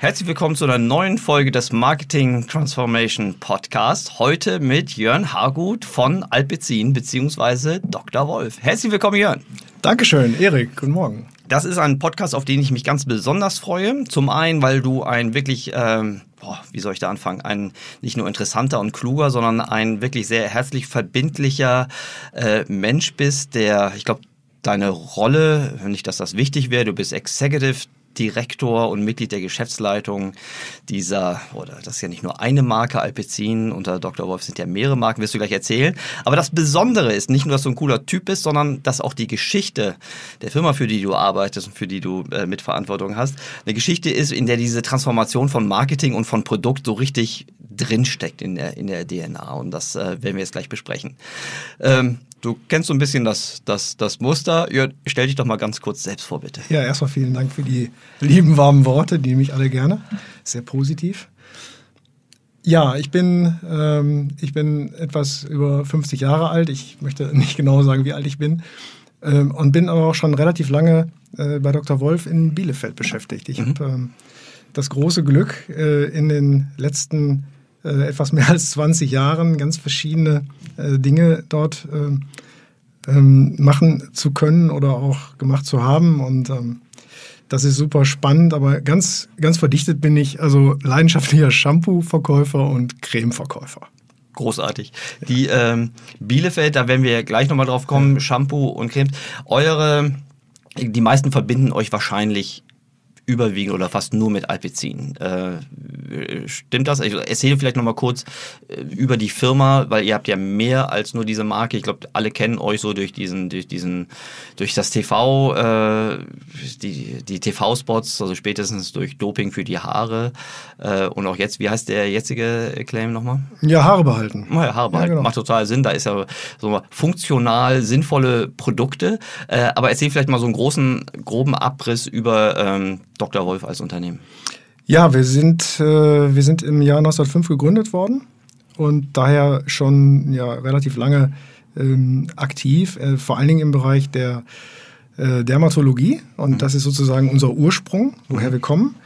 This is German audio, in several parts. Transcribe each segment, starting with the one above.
Herzlich willkommen zu einer neuen Folge des Marketing Transformation Podcast. Heute mit Jörn Hargut von Alpezin bzw. Dr. Wolf. Herzlich willkommen, Jörn. Dankeschön, Erik. Guten Morgen. Das ist ein Podcast, auf den ich mich ganz besonders freue. Zum einen, weil du ein wirklich, ähm, boah, wie soll ich da anfangen, ein nicht nur interessanter und kluger, sondern ein wirklich sehr herzlich verbindlicher äh, Mensch bist, der, ich glaube, deine Rolle, nicht, dass das wichtig wäre, du bist Executive Direktor und Mitglied der Geschäftsleitung dieser, oder das ist ja nicht nur eine Marke, Alpecin, unter Dr. Wolf sind ja mehrere Marken, wirst du gleich erzählen. Aber das Besondere ist nicht nur, dass du ein cooler Typ bist, sondern dass auch die Geschichte der Firma, für die du arbeitest und für die du äh, Mitverantwortung hast, eine Geschichte ist, in der diese Transformation von Marketing und von Produkt so richtig drinsteckt in der, in der DNA. Und das äh, werden wir jetzt gleich besprechen. Ähm, Du kennst so ein bisschen das, das, das Muster. Ja, stell dich doch mal ganz kurz selbst vor, bitte. Ja, erstmal vielen Dank für die lieben, warmen Worte, die nehme ich alle gerne. Sehr positiv. Ja, ich bin, ähm, ich bin etwas über 50 Jahre alt. Ich möchte nicht genau sagen, wie alt ich bin. Ähm, und bin aber auch schon relativ lange äh, bei Dr. Wolf in Bielefeld beschäftigt. Ich mhm. habe ähm, das große Glück, äh, in den letzten äh, etwas mehr als 20 Jahren ganz verschiedene äh, Dinge dort ähm, ähm, machen zu können oder auch gemacht zu haben. Und ähm, das ist super spannend, aber ganz, ganz verdichtet bin ich also leidenschaftlicher Shampoo-Verkäufer und Creme-Verkäufer. Großartig. Die ähm, Bielefeld, da werden wir gleich nochmal drauf kommen. Shampoo und Creme. Eure, die meisten verbinden euch wahrscheinlich überwiegend oder fast nur mit Alpecin. Äh, stimmt das? Ich erzähle vielleicht nochmal kurz äh, über die Firma, weil ihr habt ja mehr als nur diese Marke. Ich glaube, alle kennen euch so durch diesen, durch diesen, durch das TV, äh, die, die TV-Spots, also spätestens durch Doping für die Haare. Äh, und auch jetzt, wie heißt der jetzige Claim nochmal? Ja, Haare behalten. Oh ja, Haare behalten. Ja, genau. Macht total Sinn. Da ist ja so funktional sinnvolle Produkte. Äh, aber erzähl vielleicht mal so einen großen, groben Abriss über ähm, Dr. Wolf als Unternehmen. Ja, wir sind, äh, wir sind im Jahr 1905 gegründet worden und daher schon ja, relativ lange ähm, aktiv, äh, vor allen Dingen im Bereich der äh, Dermatologie. Und mhm. das ist sozusagen unser Ursprung, woher wir kommen.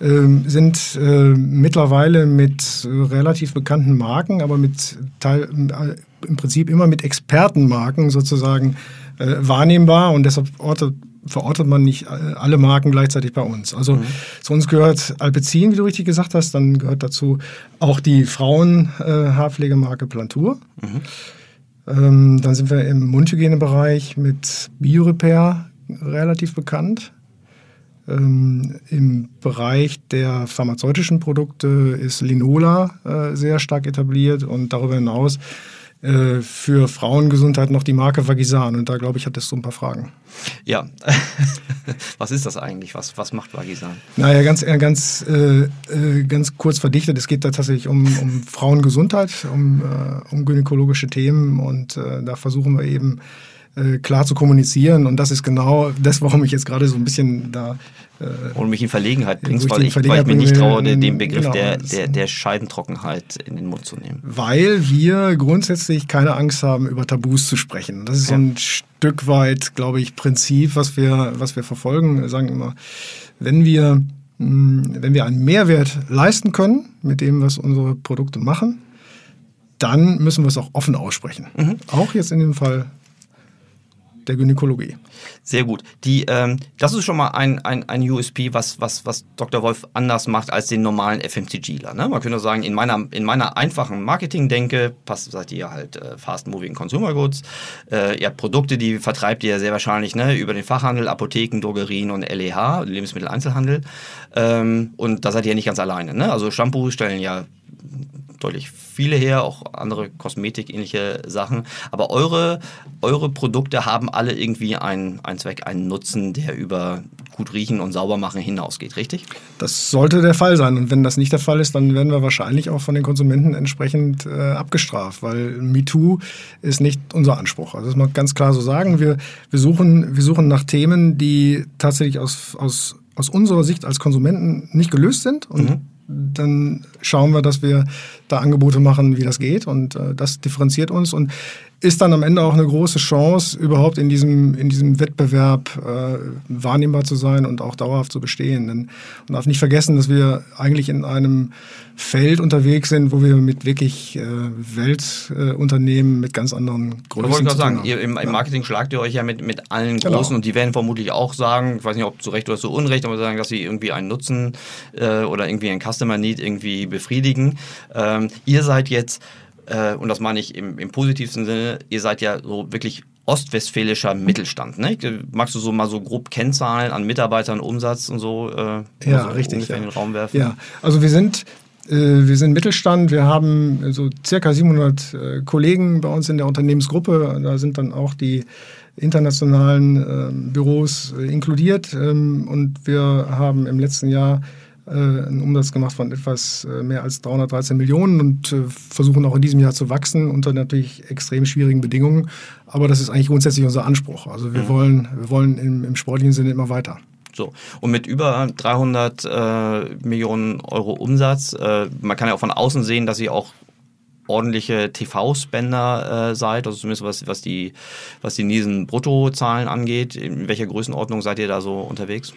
Ähm, sind äh, mittlerweile mit relativ bekannten Marken, aber mit Teil, äh, im Prinzip immer mit Expertenmarken sozusagen äh, wahrnehmbar und deshalb ortet verortet man nicht äh, alle Marken gleichzeitig bei uns. Also mhm. zu uns gehört Alpecin, wie du richtig gesagt hast, dann gehört dazu auch die Frauen-Haarpflegemarke äh, Plantur. Mhm. Ähm, dann sind wir im Mundhygienebereich mit BioRepair relativ bekannt. Ähm, Im Bereich der pharmazeutischen Produkte ist Linola äh, sehr stark etabliert und darüber hinaus äh, für Frauengesundheit noch die Marke Vagisan. Und da glaube ich, hat das so ein paar Fragen. Ja, was ist das eigentlich? Was, was macht Vagisan? Naja, ganz, äh, ganz, äh, äh, ganz kurz verdichtet. Es geht da tatsächlich um, um Frauengesundheit, um, um gynäkologische Themen. Und da versuchen wir eben äh, klar zu kommunizieren. Und das ist genau das, warum ich jetzt gerade so ein bisschen da. Äh, und mich in Verlegenheit bringst, weil ich, weil ich mir nicht traue, den, den Begriff genau, der, der, der Scheidentrockenheit in den Mund zu nehmen. Weil wir grundsätzlich keine Angst haben, über Tabus zu sprechen. Das ist ja. so ein Stück weit, glaube ich, Prinzip, was wir, was wir verfolgen. Wir sagen immer, wenn wir, hm, wenn wir einen Mehrwert leisten können mit dem, was unsere Produkte machen, dann müssen wir es auch offen aussprechen. Mhm. Auch jetzt in dem Fall der Gynäkologie. Sehr gut. Die, ähm, das ist schon mal ein, ein, ein USP, was, was, was Dr. Wolf anders macht als den normalen FMCGler. Ne? Man könnte sagen, in meiner, in meiner einfachen Marketing-Denke passt, seid ihr halt äh, Fast-Moving Consumer Goods. Äh, ihr habt Produkte, die vertreibt ihr sehr wahrscheinlich ne, über den Fachhandel, Apotheken, Drogerien und LEH, Lebensmitteleinzelhandel. Ähm, und da seid ihr nicht ganz alleine. Ne? Also Shampoo stellen ja deutlich viele her, auch andere Kosmetik-ähnliche Sachen. Aber eure, eure Produkte haben alle irgendwie einen, einen Zweck, einen Nutzen, der über gut riechen und sauber machen hinausgeht, richtig? Das sollte der Fall sein. Und wenn das nicht der Fall ist, dann werden wir wahrscheinlich auch von den Konsumenten entsprechend äh, abgestraft, weil MeToo ist nicht unser Anspruch. Also das muss man ganz klar so sagen. Wir, wir, suchen, wir suchen nach Themen, die tatsächlich aus, aus, aus unserer Sicht als Konsumenten nicht gelöst sind und mhm dann schauen wir, dass wir da Angebote machen, wie das geht. Und äh, das differenziert uns und ist dann am Ende auch eine große Chance, überhaupt in diesem, in diesem Wettbewerb äh, wahrnehmbar zu sein und auch dauerhaft zu bestehen. Denn man darf nicht vergessen, dass wir eigentlich in einem Feld unterwegs sind, wo wir mit wirklich äh, Weltunternehmen äh, mit ganz anderen Größen. Ich wollte gerade sagen, ihr, im, im, Marketing schlagt ihr euch ja mit, mit allen genau. Großen und die werden vermutlich auch sagen, ich weiß nicht, ob zu Recht oder zu Unrecht, aber sagen, dass sie irgendwie einen Nutzen äh, oder irgendwie einen Customer Need irgendwie befriedigen. Ähm, ihr seid jetzt äh, und das meine ich im, im positivsten Sinne, ihr seid ja so wirklich ostwestfälischer Mittelstand. Ne? Magst du so mal so grob Kennzahlen an Mitarbeitern, Umsatz und so, äh, ja, so richtig, ja. in den Raum werfen? Ja, also wir sind äh, wir sind Mittelstand, wir haben so circa 700 äh, Kollegen bei uns in der Unternehmensgruppe. Da sind dann auch die internationalen äh, Büros äh, inkludiert. Ähm, und wir haben im letzten Jahr äh, einen Umsatz gemacht von etwas äh, mehr als 313 Millionen und äh, versuchen auch in diesem Jahr zu wachsen unter natürlich extrem schwierigen Bedingungen. Aber das ist eigentlich grundsätzlich unser Anspruch. Also wir mhm. wollen, wir wollen im, im sportlichen Sinne immer weiter. So. Und mit über 300 äh, Millionen Euro Umsatz, äh, man kann ja auch von außen sehen, dass ihr auch ordentliche TV-Spender äh, seid, also zumindest was, was die, was die Niesen-Bruttozahlen angeht. In welcher Größenordnung seid ihr da so unterwegs?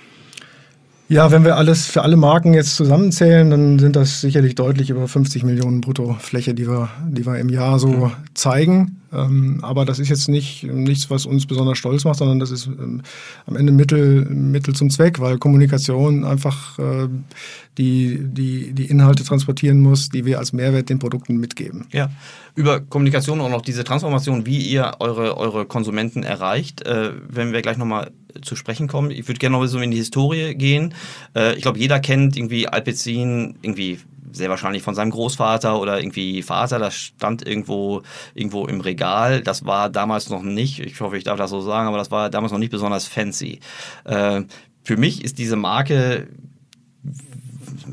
Ja, wenn wir alles für alle Marken jetzt zusammenzählen, dann sind das sicherlich deutlich über 50 Millionen Bruttofläche, die wir, die wir im Jahr so mhm. zeigen. Ähm, aber das ist jetzt nicht nichts, was uns besonders stolz macht, sondern das ist ähm, am Ende Mittel, Mittel zum Zweck, weil Kommunikation einfach äh, die, die, die Inhalte transportieren muss, die wir als Mehrwert den Produkten mitgeben. Ja, über Kommunikation und auch noch diese Transformation, wie ihr eure, eure Konsumenten erreicht, äh, wenn wir gleich nochmal zu sprechen kommen. Ich würde gerne noch so in die Historie gehen. Äh, ich glaube, jeder kennt irgendwie Alpecin, irgendwie sehr wahrscheinlich von seinem Großvater oder irgendwie Vater, das stand irgendwo, irgendwo im Regal. Das war damals noch nicht, ich hoffe, ich darf das so sagen, aber das war damals noch nicht besonders fancy. Äh, für mich ist diese Marke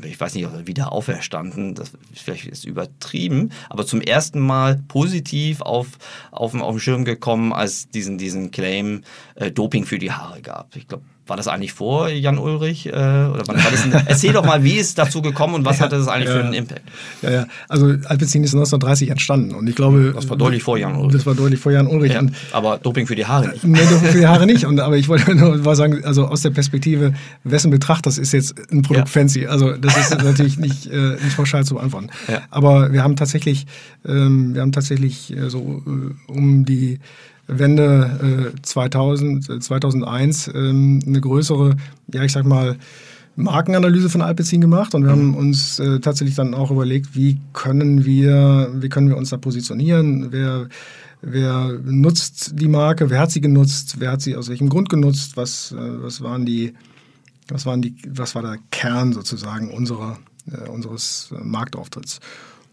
ich weiß nicht, wieder auferstanden, das vielleicht ist übertrieben, aber zum ersten Mal positiv auf, auf, auf den Schirm gekommen, als diesen, diesen Claim äh, Doping für die Haare gab. Ich glaube, war das eigentlich vor Jan Ulrich? Äh, oder war das ein, erzähl doch mal, wie ist dazu gekommen und was ja, hatte das eigentlich ja, für einen Impact? Ja, ja. Also Alpecin ist 1930 entstanden und ich glaube. Das war deutlich vor Jan Ulrich. Das war deutlich vor Jan Ulrich. Ja, aber Doping für die Haare nicht. Nee, Doping für die Haare nicht. Und, aber ich wollte nur mal sagen, also aus der Perspektive, wessen Betrachters ist jetzt ein Produkt fancy? Also das ist natürlich nicht, äh, nicht pauschal zu beantworten. Aber wir haben tatsächlich, ähm, wir haben tatsächlich äh, so äh, um die Wende äh, 2000, 2001 äh, ähm, eine größere, ja ich sag mal, Markenanalyse von Alpecin gemacht. Und wir haben uns äh, tatsächlich dann auch überlegt, wie können wir, wie können wir uns da positionieren, wer, wer nutzt die Marke, wer hat sie genutzt, wer hat sie aus welchem Grund genutzt, was, äh, was waren die, was waren die, was war der Kern sozusagen unserer, äh, unseres Marktauftritts.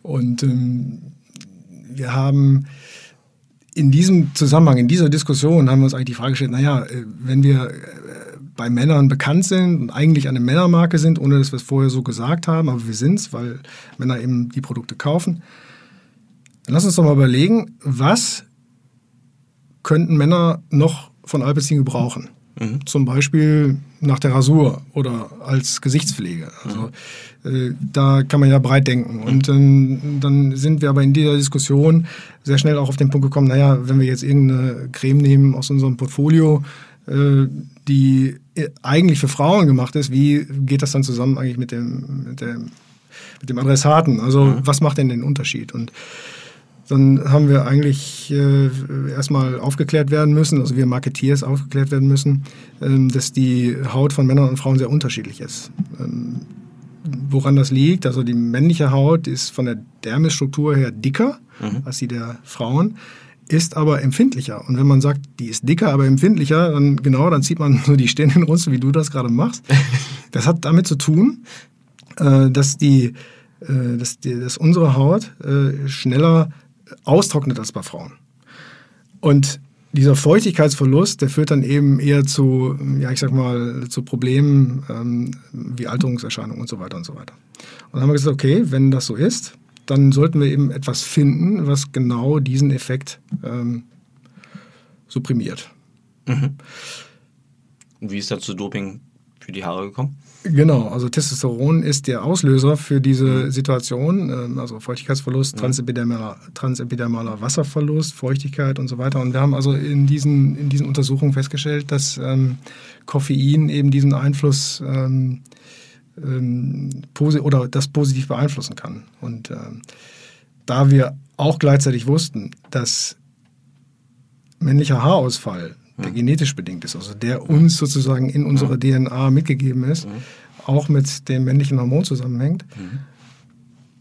Und ähm, wir haben in diesem Zusammenhang, in dieser Diskussion haben wir uns eigentlich die Frage gestellt, naja, äh, wenn wir äh, bei Männern bekannt sind und eigentlich eine Männermarke sind, ohne dass wir es vorher so gesagt haben, aber wir sind es, weil Männer eben die Produkte kaufen, dann lass uns doch mal überlegen, was könnten Männer noch von Alpecin gebrauchen? Mhm. Zum Beispiel nach der Rasur oder als Gesichtspflege. Also äh, da kann man ja breit denken. Und ähm, dann sind wir aber in dieser Diskussion sehr schnell auch auf den Punkt gekommen, naja, wenn wir jetzt irgendeine Creme nehmen aus unserem Portfolio, äh, die eigentlich für Frauen gemacht ist, wie geht das dann zusammen eigentlich mit dem, mit dem, mit dem Adressaten? Also mhm. was macht denn den Unterschied? Und dann haben wir eigentlich äh, erstmal aufgeklärt werden müssen, also wir Marketeers aufgeklärt werden müssen, ähm, dass die Haut von Männern und Frauen sehr unterschiedlich ist. Ähm, woran das liegt, also die männliche Haut ist von der Dermisstruktur her dicker mhm. als die der Frauen, ist aber empfindlicher. Und wenn man sagt, die ist dicker, aber empfindlicher, dann genau, dann zieht man so die Stirn runter, wie du das gerade machst. Das hat damit zu tun, äh, dass die äh, dass, die, dass unsere Haut äh, schneller austrocknet als bei Frauen. Und dieser Feuchtigkeitsverlust, der führt dann eben eher zu, ja, ich sag mal, zu Problemen ähm, wie Alterungserscheinungen und so weiter und so weiter. Und dann haben wir gesagt, okay, wenn das so ist, dann sollten wir eben etwas finden, was genau diesen Effekt ähm, supprimiert. Mhm. Und wie ist da zu Doping für die Haare gekommen? Genau, also Testosteron ist der Auslöser für diese Situation, ähm, also Feuchtigkeitsverlust, transepidermaler, transepidermaler Wasserverlust, Feuchtigkeit und so weiter. Und wir haben also in diesen, in diesen Untersuchungen festgestellt, dass ähm, Koffein eben diesen Einfluss ähm, ähm, oder das positiv beeinflussen kann. Und ähm, da wir auch gleichzeitig wussten, dass männlicher Haarausfall der genetisch bedingt ist, also der uns sozusagen in unserer DNA mitgegeben ist, auch mit dem männlichen Hormon zusammenhängt,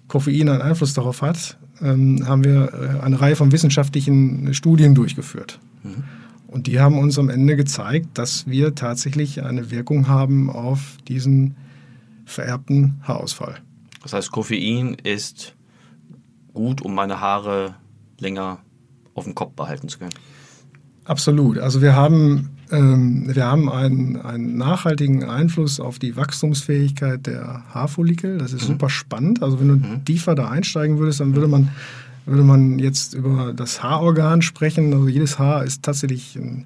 Koffein einen Einfluss darauf hat, ähm, haben wir äh, eine Reihe von wissenschaftlichen Studien durchgeführt. Und die haben uns am Ende gezeigt, dass wir tatsächlich eine Wirkung haben auf diesen vererbten Haarausfall. Das heißt, Koffein ist gut, um meine Haare länger auf dem Kopf behalten zu können. Absolut. Also wir haben, ähm, wir haben einen, einen nachhaltigen Einfluss auf die Wachstumsfähigkeit der Haarfollikel. Das ist mhm. super spannend. Also wenn du mhm. tiefer da einsteigen würdest, dann würde man, würde man jetzt über das Haarorgan sprechen. Also jedes Haar ist tatsächlich ein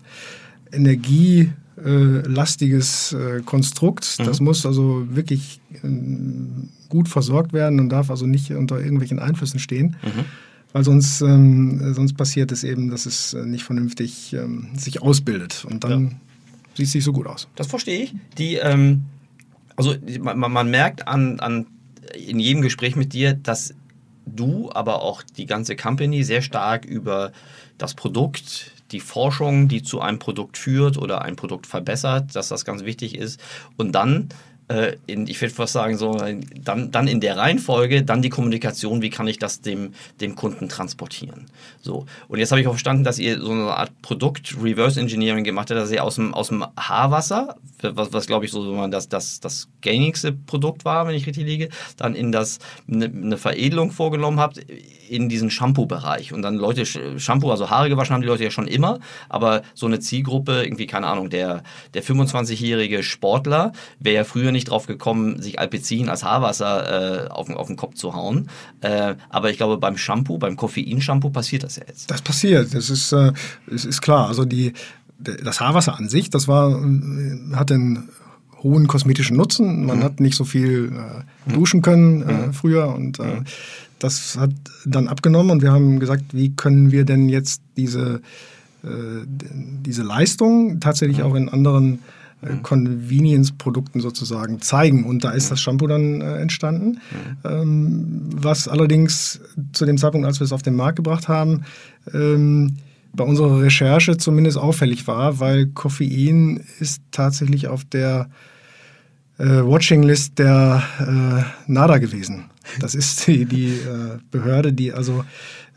energielastiges äh, Konstrukt. Mhm. Das muss also wirklich äh, gut versorgt werden und darf also nicht unter irgendwelchen Einflüssen stehen. Mhm. Weil sonst, ähm, sonst passiert es eben, dass es äh, nicht vernünftig ähm, sich ausbildet. Und dann ja. sieht es nicht so gut aus. Das verstehe ich. Die, ähm, also man, man merkt an, an, in jedem Gespräch mit dir, dass du, aber auch die ganze Company sehr stark über das Produkt, die Forschung, die zu einem Produkt führt oder ein Produkt verbessert, dass das ganz wichtig ist. Und dann äh, in, ich würde fast sagen, so, dann, dann in der Reihenfolge, dann die Kommunikation, wie kann ich das dem, dem Kunden transportieren. So. Und jetzt habe ich auch verstanden, dass ihr so eine Art Produkt Reverse Engineering gemacht habt, dass ihr aus dem, aus dem Haarwasser, was, was glaube ich so das, das, das gängigste Produkt war, wenn ich richtig liege, dann in das eine, eine Veredelung vorgenommen habt in diesen Shampoo-Bereich. Und dann Leute, Shampoo, also Haare gewaschen haben die Leute ja schon immer, aber so eine Zielgruppe, irgendwie, keine Ahnung, der, der 25-jährige Sportler wäre ja früher nicht drauf gekommen, sich Alpecin als Haarwasser äh, auf, auf den Kopf zu hauen. Äh, aber ich glaube, beim Shampoo, beim Koffein-Shampoo passiert das ja jetzt. Das passiert, das ist, äh, das ist klar. Also die, das Haarwasser an sich, das war, äh, hat einen hohen kosmetischen Nutzen. Man mhm. hat nicht so viel äh, duschen können äh, mhm. früher und äh, mhm. das hat dann abgenommen und wir haben gesagt, wie können wir denn jetzt diese, diese Leistung tatsächlich mhm. auch in anderen äh, mhm. Convenience-Produkten sozusagen zeigen. Und da ist das Shampoo dann äh, entstanden. Ähm, was allerdings zu dem Zeitpunkt, als wir es auf den Markt gebracht haben, ähm, bei unserer Recherche zumindest auffällig war, weil Koffein ist tatsächlich auf der äh, Watching-List der äh, NADA gewesen. Das ist die, die äh, Behörde, die also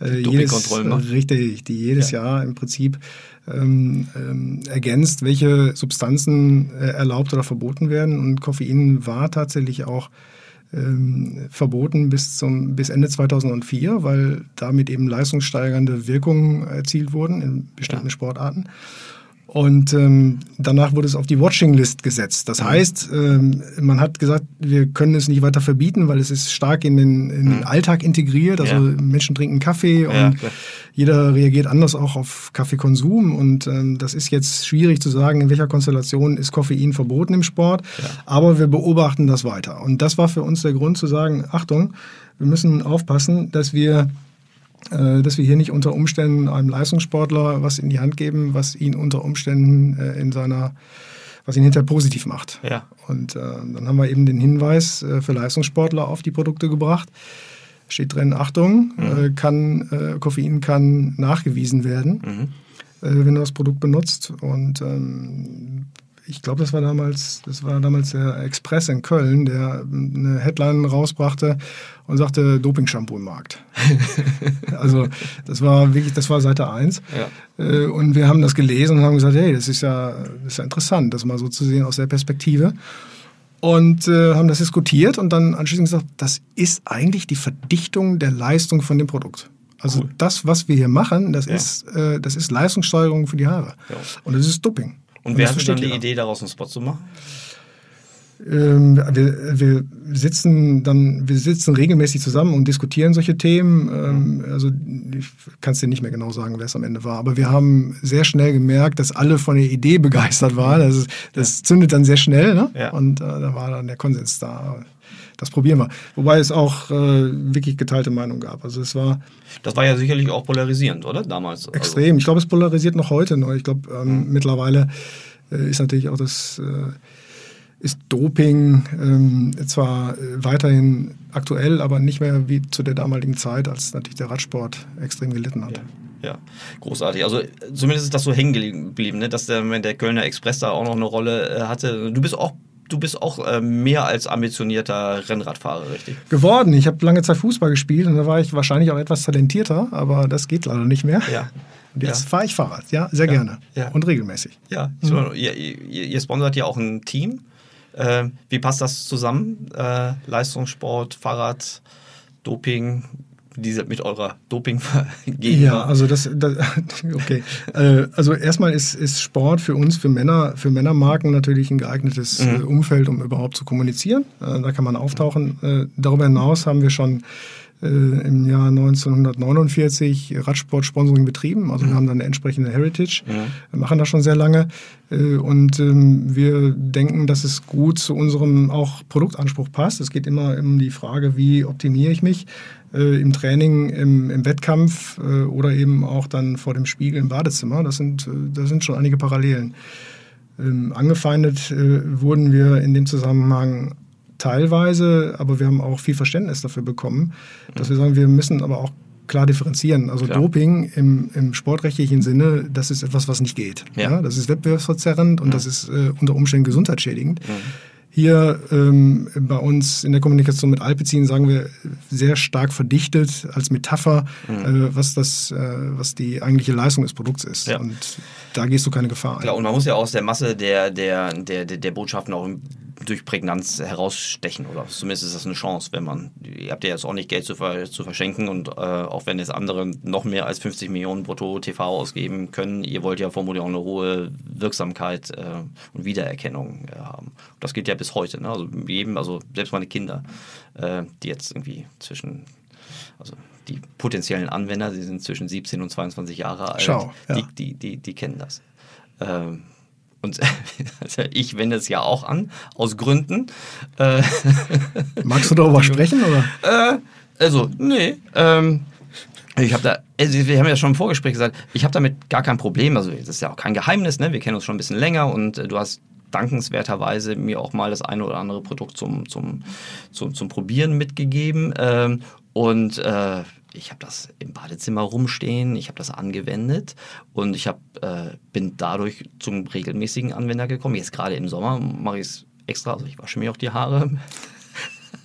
äh, jedes, richtig, die jedes ja. Jahr im Prinzip ähm, ähm, ergänzt, welche Substanzen äh, erlaubt oder verboten werden. Und Koffein war tatsächlich auch ähm, verboten bis, zum, bis Ende 2004, weil damit eben leistungssteigernde Wirkungen erzielt wurden in bestimmten ja. Sportarten. Und ähm, danach wurde es auf die Watching-List gesetzt. Das mhm. heißt, ähm, man hat gesagt, wir können es nicht weiter verbieten, weil es ist stark in den, in den mhm. Alltag integriert. Also ja. Menschen trinken Kaffee und ja, jeder reagiert anders auch auf Kaffeekonsum. Und ähm, das ist jetzt schwierig zu sagen, in welcher Konstellation ist Koffein verboten im Sport. Ja. Aber wir beobachten das weiter. Und das war für uns der Grund zu sagen, Achtung, wir müssen aufpassen, dass wir dass wir hier nicht unter Umständen einem Leistungssportler was in die Hand geben, was ihn unter Umständen äh, in seiner, was ihn hinterher positiv macht. Ja. Und äh, dann haben wir eben den Hinweis äh, für Leistungssportler auf die Produkte gebracht. Steht drin, Achtung, mhm. Äh, kann, äh, Koffein kann nachgewiesen werden, mhm. wenn du das Produkt benutzt. Und ähm, ich glaube, das war damals, das war damals der Express in Köln, der eine Headline rausbrachte und sagte Doping-Shampoo im Markt. also das war wirklich, das war Seite 1. Ja. Äh, und wir haben das gelesen und haben gesagt, hey, das ist ja, das ist ja interessant, das mal so zu sehen aus der Perspektive. Und äh, haben das diskutiert und dann anschließend gesagt, das ist eigentlich die Verdichtung der Leistung von dem Produkt. Also Cool. das, was wir hier machen, das, Ja. ist, äh, das ist Leistungssteigerung für die Haare. Ja. Und das ist Doping. Und wer hatte dann die. Idee, daraus einen Spot zu machen? Ähm, wir, wir sitzen dann, wir sitzen regelmäßig zusammen und diskutieren solche Themen. Ähm, also ich kann es dir nicht mehr genau sagen, wer es am Ende war, aber wir haben sehr schnell gemerkt, dass alle von der Idee begeistert waren. Das, ist- das zündet dann sehr schnell, ne? Ja. Und äh, da war dann der Konsens da. Das probieren wir. Wobei es auch äh, wirklich geteilte Meinung gab. Also es war Das war ja sicherlich auch polarisierend, oder? Damals. Also, extrem. Ich glaube, es polarisiert noch heute noch. Ich glaube, ähm, mittlerweile äh, ist natürlich auch das äh, ist Doping ähm, zwar äh, weiterhin aktuell, aber nicht mehr wie zu der damaligen Zeit, als natürlich der Radsport extrem gelitten hat. Ja, ja, großartig. Also zumindest ist das so hängen geblieben, ne? dass der, der Kölner Express da auch noch eine Rolle äh, hatte. Du bist auch, du bist auch äh, mehr als ambitionierter Rennradfahrer, richtig? Geworden. Ich habe lange Zeit Fußball gespielt und da war ich wahrscheinlich auch etwas talentierter, aber das geht leider nicht mehr. Ja. Und jetzt Ja. fahre ich Fahrrad, ja, sehr gerne Ja. und regelmäßig. Ja, so, ihr, ihr, ihr sponsert ja auch ein Team. Äh, wie passt das zusammen? Äh, Leistungssport, Fahrrad, Doping, diese mit eurer doping Ja, also das, das okay. Äh, also erstmal ist, ist Sport für uns, für Männer, für Männermarken natürlich ein geeignetes Mhm. äh, Umfeld, um überhaupt zu kommunizieren. Äh, da kann man auftauchen. Darüber hinaus haben wir schon äh, im Jahr 1949 Radsport-Sponsoring betrieben. Also wir haben dann eine entsprechende Heritage, wir machen das schon sehr lange. Äh, und ähm, wir denken, dass es gut zu unserem auch Produktanspruch passt. Es geht immer um die Frage, wie optimiere ich mich äh, im Training, im, im Wettkampf äh, oder eben auch dann vor dem Spiegel im Badezimmer. Das sind, äh, das sind schon einige Parallelen. Ähm, angefeindet äh, wurden wir in dem Zusammenhang teilweise, aber wir haben auch viel Verständnis dafür bekommen, dass wir sagen, wir müssen aber auch klar differenzieren. Also Klar. Doping im, im sportrechtlichen Sinne, das ist etwas, was nicht geht. Ja. Ja. das ist wettbewerbsverzerrend und das ist äh, unter Umständen gesundheitsschädigend. Hier ähm, bei uns in der Kommunikation mit Alpecin sagen wir sehr stark verdichtet als Metapher, äh, was, das, äh, was die eigentliche Leistung des Produkts ist. Ja. Und da gehst du keine Gefahr ein. Klar, und man muss ja aus der Masse der, der, der, der, der Botschaften auch durch Prägnanz herausstechen. Oder zumindest ist das eine Chance, wenn man, ihr habt ja jetzt auch nicht Geld zu, ver, zu verschenken und äh, auch wenn jetzt andere noch mehr als 50 Millionen brutto TV ausgeben können, ihr wollt ja vermutlich auch eine hohe Wirksamkeit äh, und Wiedererkennung äh, haben. Und das gilt ja bis heute. Ne? Also jedem, also selbst meine Kinder, äh, die jetzt irgendwie zwischen also die potenziellen Anwender, die sind zwischen 17 und 22 Jahre alt, Schau, ja. die, die, die, die kennen das. Ähm, und also ich wende es ja auch an, aus Gründen. Äh, Magst du darüber sprechen? Oder? äh, also, nee. Ähm, ich habe da, also wir haben ja schon im Vorgespräch gesagt, ich habe damit gar kein Problem. Also, das ist ja auch kein Geheimnis, ne? Wir kennen uns schon ein bisschen länger und äh, du hast dankenswerterweise mir auch mal das eine oder andere Produkt zum, zum, zum, zum Probieren mitgegeben. Ähm, und äh, ich habe das im Badezimmer rumstehen, ich habe das angewendet und ich hab, äh, bin dadurch zum regelmäßigen Anwender gekommen. Jetzt gerade im Sommer mache ich es extra, also ich wasche mir auch die Haare.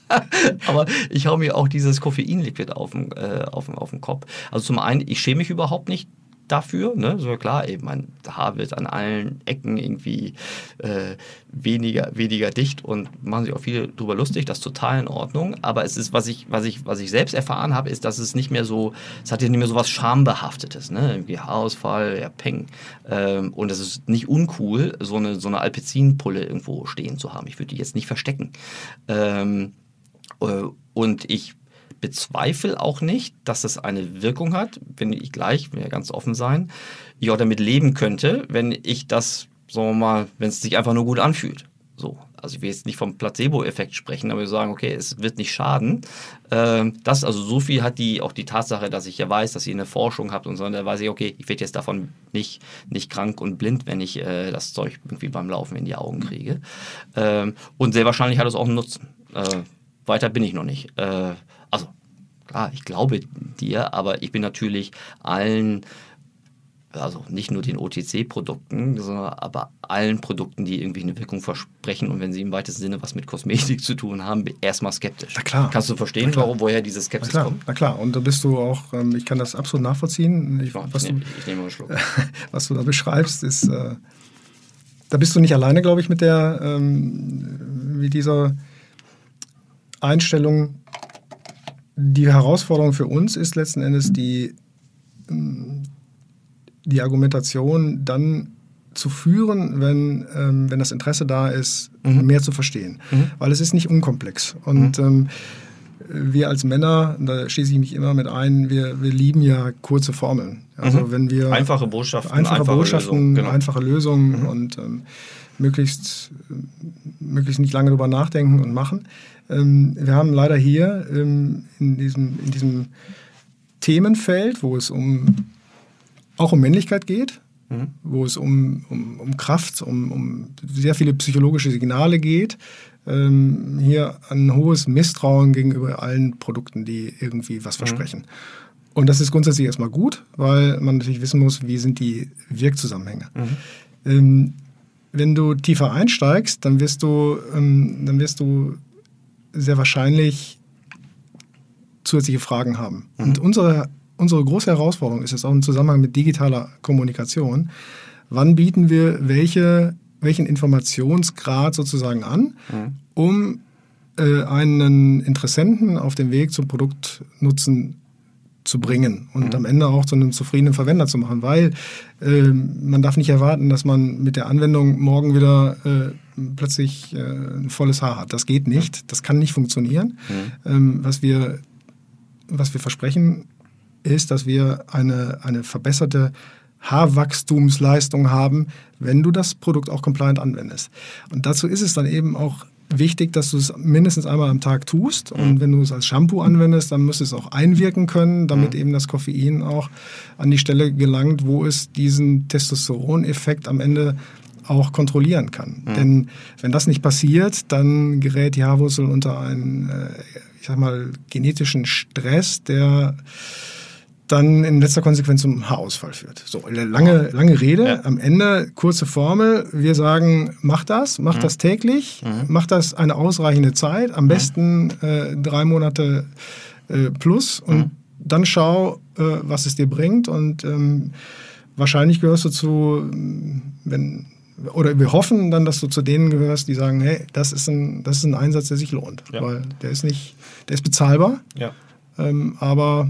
Aber ich hau mir auch dieses Koffeinliquid auf den, äh, auf, auf den Kopf. Also zum einen, ich schäme mich überhaupt nicht dafür. Ne? So klar, eben mein Haar wird an allen Ecken irgendwie äh, weniger, weniger dicht und machen sich auch viele drüber lustig. Das ist total in Ordnung. Aber es ist, was ich, was ich, was ich selbst erfahren habe, ist, dass es nicht mehr so, es hat ja nicht mehr so was Schambehaftetes. Ne? Irgendwie Haarausfall, ja, Peng. Ähm, und es ist nicht uncool, so eine, so eine Alpezin-Pulle irgendwo stehen zu haben. Ich würde die jetzt nicht verstecken. Ähm, äh, Und ich bezweifle auch nicht, dass das eine Wirkung hat, wenn ich gleich, will ja ganz offen sein, ich auch damit leben könnte, wenn ich das, sagen wir mal, wenn es sich einfach nur gut anfühlt. So. Also ich will jetzt nicht vom Placebo-Effekt sprechen, aber wir sagen, okay, es wird nicht schaden. Ähm, das, also so viel hat die, auch die Tatsache, dass ich ja weiß, dass ihr eine Forschung habt und so, da weiß ich, okay, ich werde jetzt davon nicht, nicht krank und blind, wenn ich äh, das Zeug irgendwie beim Laufen in die Augen kriege. Ähm, und sehr wahrscheinlich hat es auch einen Nutzen. Äh, weiter bin ich noch nicht. Klar, ich glaube dir, aber ich bin natürlich allen, also nicht nur den OTC-Produkten, sondern aber allen Produkten, die irgendwie eine Wirkung versprechen und wenn sie im weitesten Sinne was mit Kosmetik zu tun haben, erstmal skeptisch. Na klar. Kannst du verstehen, Na warum, woher diese Na Skepsis klar, kommt? na klar. Und da bist du auch, ähm, ich kann das absolut nachvollziehen. Ich, was, ich, du, nehme, ich nehme mal einen Schluck. was du da beschreibst, ist, äh, da bist du nicht alleine, glaube ich, mit der, ähm, mit dieser Einstellung, die Herausforderung für uns ist letzten Endes die, die Argumentation dann zu führen, wenn, ähm, wenn das Interesse da ist, mhm. mehr zu verstehen. Mhm. Weil es ist nicht unkomplex. Und mhm. ähm, wir als Männer, da schließe ich mich immer mit ein, wir, wir lieben ja kurze Formeln. Also mhm. wenn wir einfache Botschaften, einfache, einfache Botschaften, Lösung, genau. einfache Lösungen mhm. und ähm, möglichst, möglichst nicht lange drüber nachdenken und machen. Ähm, wir haben leider hier ähm, in, diesem, in diesem Themenfeld, wo es um auch um Männlichkeit geht, mhm. wo es um, um, um Kraft, um, um sehr viele psychologische Signale geht, ähm, hier ein hohes Misstrauen gegenüber allen Produkten, die irgendwie was mhm. versprechen. Und das ist grundsätzlich erstmal gut, weil man natürlich wissen muss, wie sind die Wirkzusammenhänge. Mhm. Ähm, wenn du tiefer einsteigst, dann wirst du, ähm, dann wirst du sehr wahrscheinlich zusätzliche Fragen haben. Mhm. Und unsere, unsere große Herausforderung ist es auch im Zusammenhang mit digitaler Kommunikation, wann bieten wir welche, welchen Informationsgrad sozusagen an, mhm. um äh, einen Interessenten auf dem Weg zum Produktnutzen zu bringen und mhm. am Ende auch zu einem zufriedenen Verwender zu machen, weil äh, man darf nicht erwarten, dass man mit der Anwendung morgen wieder äh, plötzlich äh, ein volles Haar hat. Das geht nicht, das kann nicht funktionieren. Mhm. Ähm, was, wir, was wir versprechen, ist, dass wir eine, eine verbesserte Haarwachstumsleistung haben, wenn du das Produkt auch compliant anwendest. Und dazu ist es dann eben auch wichtig, dass du es mindestens einmal am Tag tust. Und mhm. wenn du es als Shampoo anwendest, dann muss es auch einwirken können, damit mhm. eben das Koffein auch an die Stelle gelangt, wo es diesen Testosteroneffekt am Ende auch kontrollieren kann. Mhm. Denn wenn das nicht passiert, dann gerät die Haarwurzel unter einen, äh, ich sag mal, genetischen Stress, der dann in letzter Konsequenz zum Haarausfall führt. So, lange, lange Rede, ja. am Ende kurze Formel. Wir sagen, mach das, mach mhm. das täglich, mhm. mach das eine ausreichende Zeit, am mhm. besten äh, drei Monate äh, plus und mhm. dann schau, äh, was es dir bringt und ähm, wahrscheinlich gehörst du zu, wenn oder wir hoffen dann, dass du zu denen gehörst, die sagen, hey, das ist ein, das ist ein Einsatz, der sich lohnt, ja. weil der ist nicht, der ist bezahlbar, ja. ähm, aber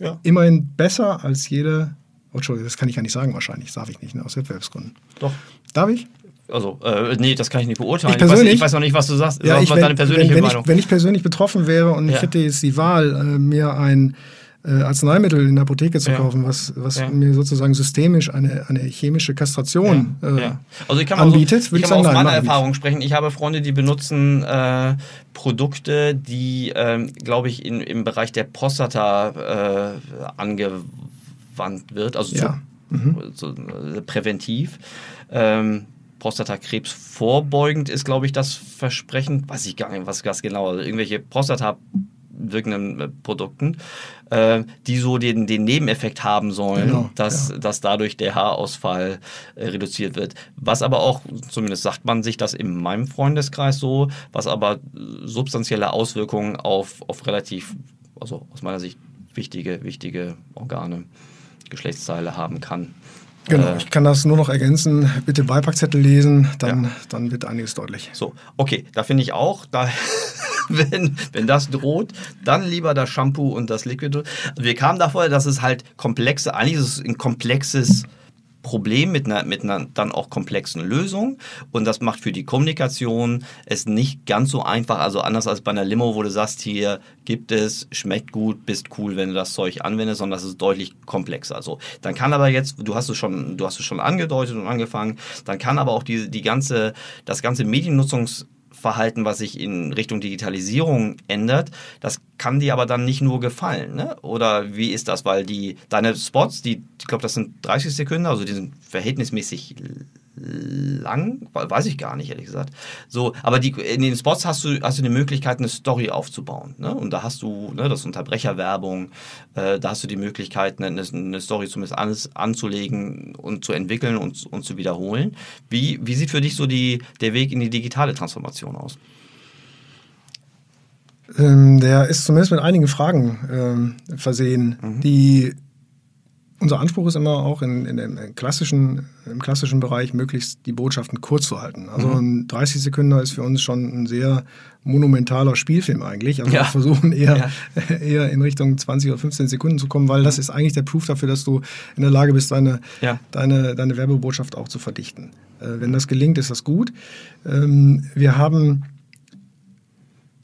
ja. Immerhin besser als jede. Oh, Entschuldigung, das kann ich gar nicht sagen wahrscheinlich. Das darf ich nicht, ne, aus Wettbewerbsgründen. Doch. Darf ich? Also, äh, nee, das kann ich nicht beurteilen. Ich, persönlich, ich, weiß, ich weiß noch nicht, was du sagst. Ja, ich, wenn, deine persönliche wenn, wenn Meinung. Ich, wenn ich persönlich betroffen wäre und ja. ich hätte jetzt die Wahl, äh, mir ein Arzneimittel in der Apotheke zu ja. kaufen, was, was ja. mir sozusagen systemisch eine, eine chemische Kastration ja. Äh, also ich kann anbietet, so, ich kann aus meiner Erfahrung sprechen. Ich habe Freunde, die benutzen äh, Produkte, die, ähm, glaube ich, in, im Bereich der Prostata äh, angewandt wird, also zu, mhm. zu, äh, präventiv. Ähm, Prostatakrebs vorbeugend ist, glaube ich, das Versprechen. Weiß ich gar nicht, was das genau. Also irgendwelche Prostata wirkenden äh, Produkten, äh, die so den, den Nebeneffekt haben sollen, genau, dass, ja. dass dadurch der Haarausfall äh, reduziert wird. Was aber auch, zumindest sagt man sich das in meinem Freundeskreis so, was aber substanzielle Auswirkungen auf, auf relativ, also aus meiner Sicht wichtige, wichtige Organe, Geschlechtsteile haben kann. Genau, äh, ich kann das nur noch ergänzen. Bitte Beipackzettel lesen, dann, ja. dann wird einiges deutlich. So, okay, da finde ich auch, da wenn, wenn das droht, dann lieber das Shampoo und das Liquid. Wir kamen davor, dass es halt komplexe, eigentlich ist es ein komplexes Problem mit einer, mit einer dann auch komplexen Lösung. Und das macht für die Kommunikation es nicht ganz so einfach. Also anders als bei einer Limo, wo du sagst, hier gibt es, schmeckt gut, bist cool, wenn du das Zeug anwendest, sondern das ist deutlich komplexer. Also dann kann aber jetzt, du hast es schon, du hast es schon angedeutet und angefangen, dann kann aber auch die, die ganze, das ganze Mediennutzungs Verhalten, was sich in Richtung Digitalisierung ändert, das kann dir aber dann nicht nur gefallen, ne? Oder wie ist das? Weil die deine Spots, die, ich glaube, das sind 30 Sekunden, also die sind verhältnismäßig lang, weiß ich gar nicht, ehrlich gesagt. So, aber die, in den Spots hast du, hast du die Möglichkeit, eine Story aufzubauen. Ne? Und da hast du, ne, das Unterbrecherwerbung, äh, da hast du die Möglichkeit, eine, eine Story zumindest alles anzulegen und zu entwickeln und, und zu wiederholen. Wie, wie sieht für dich so die, der Weg in die digitale Transformation aus? Ähm, der ist zumindest mit einigen Fragen ähm, versehen, mhm. die unser Anspruch ist immer auch in, in dem klassischen, im klassischen Bereich möglichst die Botschaften kurz zu halten. Also mhm. ein 30 Sekunden ist für uns schon ein sehr monumentaler Spielfilm eigentlich. Also ja. wir versuchen eher, ja. eher in Richtung 20 oder 15 Sekunden zu kommen, weil das ist eigentlich der Proof dafür, dass du in der Lage bist, deine, ja. deine, deine Werbebotschaft auch zu verdichten. Äh, wenn das gelingt, ist das gut. Ähm, wir haben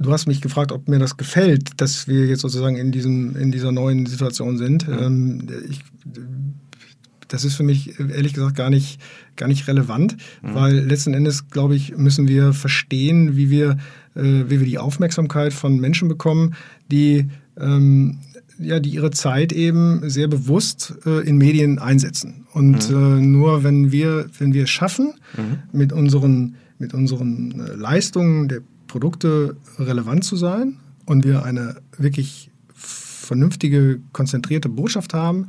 Du hast mich gefragt, ob mir das gefällt, dass wir jetzt sozusagen in, diesem, in dieser neuen Situation sind. Mhm. Ähm, ich, das ist für mich ehrlich gesagt gar nicht, gar nicht relevant, mhm. weil letzten Endes, glaube ich, müssen wir verstehen, wie wir, äh, wie wir die Aufmerksamkeit von Menschen bekommen, die, ähm, ja, die ihre Zeit eben sehr bewusst äh, in Medien einsetzen. Und mhm. äh, nur wenn wir, wenn wir es schaffen, mhm. mit unseren, mit unseren äh, Leistungen der Produkte relevant zu sein und wir eine wirklich vernünftige, konzentrierte Botschaft haben,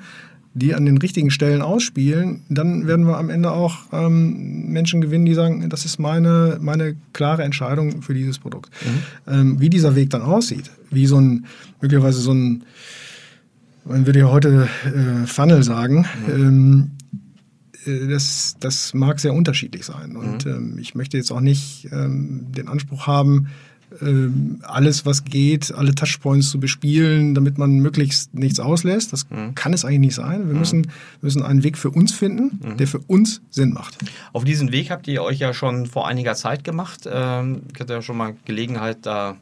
die an den richtigen Stellen ausspielen, dann werden wir am Ende auch ähm, Menschen gewinnen, die sagen, das ist meine, meine klare Entscheidung für dieses Produkt. Mhm. Ähm, wie dieser Weg dann aussieht, wie so ein, möglicherweise so ein, man würde ja heute äh, Funnel sagen, mhm. ähm, äh, das, das mag sehr unterschiedlich sein. Und mhm. ähm, ich möchte jetzt auch nicht ähm, den Anspruch haben, ähm, alles, was geht, alle Touchpoints zu bespielen, damit man möglichst nichts auslässt. Das mhm. kann es eigentlich nicht sein. Wir mhm. müssen, müssen einen Weg für uns finden, mhm. der für uns Sinn macht. Auf diesen Weg habt ihr euch ja schon vor einiger Zeit gemacht. Ähm, ich hatte ja schon mal Gelegenheit, da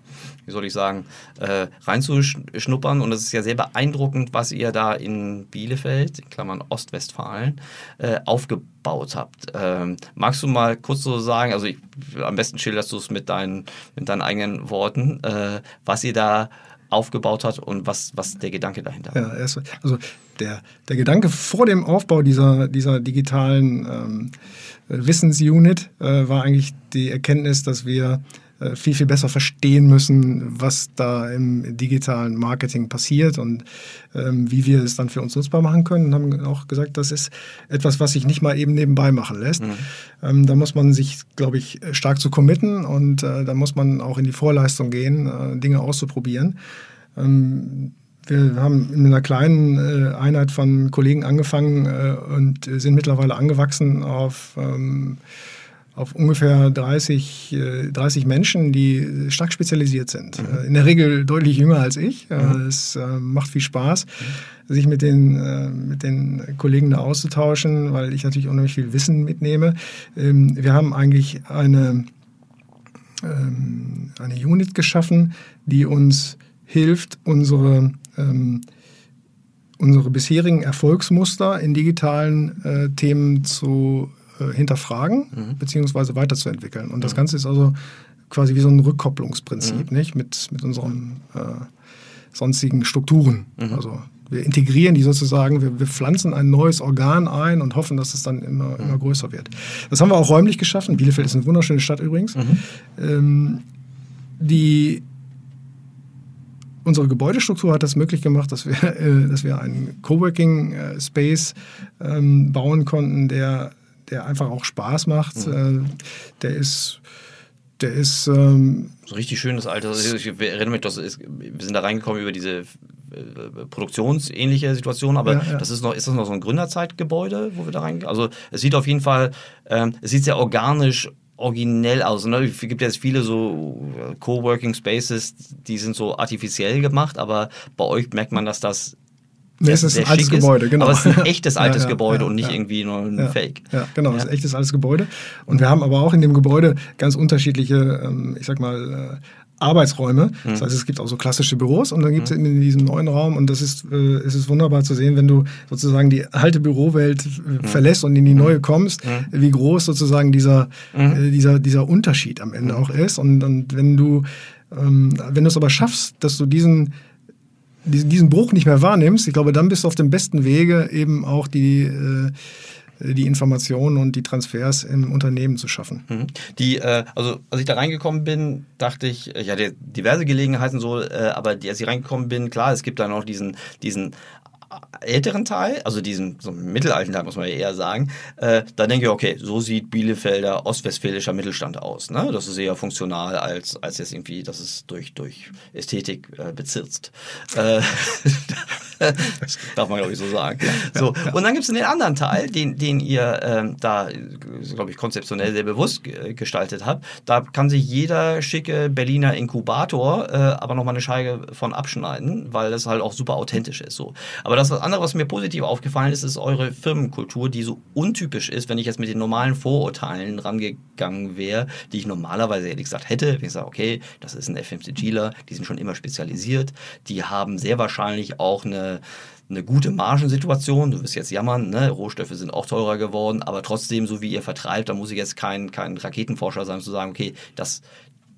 wie soll ich sagen, äh, reinzuschnuppern. Und es ist ja sehr beeindruckend, was ihr da in Bielefeld, in Klammern Ostwestfalen, äh, aufgebaut habt. Ähm, magst du mal kurz so sagen, also ich, am besten schilderst du es mit deinen, mit deinen eigenen Worten, äh, was ihr da aufgebaut hat und was, was der Gedanke dahinter war. Ja, also der, der Gedanke vor dem Aufbau dieser, dieser digitalen ähm, Wissensunit äh, war eigentlich die Erkenntnis, dass wir viel, viel besser verstehen müssen, was da im digitalen Marketing passiert und ähm, wie wir es dann für uns nutzbar machen können. Und haben auch gesagt, das ist etwas, was sich nicht mal eben nebenbei machen lässt. Mhm. Ähm, da muss man sich, glaube ich, stark zu committen und äh, da muss man auch in die Vorleistung gehen, äh, Dinge auszuprobieren. Ähm, wir haben in einer kleinen äh, Einheit von Kollegen angefangen äh, und sind mittlerweile angewachsen auf ähm, auf ungefähr 30, 30 äh, Menschen, die stark spezialisiert sind. Mhm. Äh, in der Regel deutlich jünger als ich. Äh, mhm. Es macht viel Spaß, sich mit den, mit den Kollegen da auszutauschen, weil ich natürlich unheimlich viel Wissen mitnehme. Ähm, wir haben eigentlich eine, ähm, eine Unit geschaffen, die uns hilft, unsere ähm, unsere bisherigen Erfolgsmuster in digitalen Themen zu äh, hinterfragen mhm. bzw. weiterzuentwickeln. Und das mhm. Ganze ist also quasi wie so ein Rückkopplungsprinzip, mhm. nicht? Mit, mit unseren äh, sonstigen Strukturen. Mhm. Also wir integrieren die sozusagen, wir, wir, pflanzen ein neues Organ ein und hoffen, dass es dann immer, immer größer wird. Das haben wir auch räumlich geschaffen. Bielefeld ist eine wunderschöne Stadt übrigens. Mhm. Ähm, die unsere Gebäudestruktur hat das möglich gemacht, dass wir, äh, dass wir einen Coworking äh, Space ähm, bauen konnten, der der einfach auch Spaß macht. Mhm. Äh, der ist der ist ähm, so richtig schönes Alter. Also ich erinnere mich, das ist, wir sind da reingekommen über diese äh, produktionsähnliche Situation, aber ja, ja. das ist noch, ist das noch so ein Gründerzeitgebäude, wo wir da reingehen? Also es sieht auf jeden Fall, ähm, es sieht sehr organisch originell aus. Ne? Es gibt jetzt viele so äh, Coworking Spaces, die sind so artifiziell gemacht, aber bei euch merkt man, dass das Nee, es ist ein altes Gebäude, genau. Aber es ist ein echtes altes ja, ja, Gebäude ja, und nicht irgendwie nur ein Fake. Ja, genau, es ist ein echtes altes Gebäude. Und wir haben aber auch in dem Gebäude ganz unterschiedliche, ähm, ich sag mal, äh, Arbeitsräume. Das mhm. heißt, es gibt auch so klassische Büros und dann gibt es mhm. in diesem neuen Raum und das ist, äh, es ist wunderbar zu sehen, wenn du sozusagen die alte Bürowelt äh, mhm. verlässt und in die neue kommst, wie groß sozusagen dieser, dieser, dieser Unterschied am Ende auch ist. Und, und wenn du ähm, wenn du es aber schaffst, dass du diesen diesen, Bruch nicht mehr wahrnimmst, ich glaube, dann bist du auf dem besten Wege, eben auch die, äh, die Informationen und die Transfers im Unternehmen zu schaffen. Mhm. Die, äh, also als ich da reingekommen bin, dachte ich, ich hatte diverse Gelegenheiten so, äh, aber als ich reingekommen bin, klar, es gibt da noch diesen, diesen älteren Teil, also diesen so mittelalten Teil muss man ja eher sagen, äh, da denke ich, okay, so sieht Bielefelder ostwestfälischer Mittelstand aus. Ne? Das ist eher funktional als, als jetzt irgendwie, dass es durch, durch Ästhetik äh, bezirzt. Äh, das darf man, glaube ich, so sagen. So, und dann gibt es den anderen Teil, den, den ihr ähm, da, glaube ich, konzeptionell sehr bewusst gestaltet habt. Da kann sich jeder schicke Berliner Inkubator äh, aber nochmal eine Scheibe von abschneiden, weil das halt auch super authentisch ist. So. Aber das andere, was mir positiv aufgefallen ist, ist eure Firmenkultur, die so untypisch ist, wenn ich jetzt mit den normalen Vorurteilen rangegangen wäre, die ich normalerweise ehrlich gesagt hätte. Wenn ich sage, okay, das ist ein FMCGler, die sind schon immer spezialisiert, die haben sehr wahrscheinlich auch eine eine gute Margensituation. Du wirst jetzt jammern, ne? Rohstoffe sind auch teurer geworden, aber trotzdem, so wie ihr vertreibt, da muss ich jetzt kein, kein Raketenforscher sein, zu sagen, okay, das,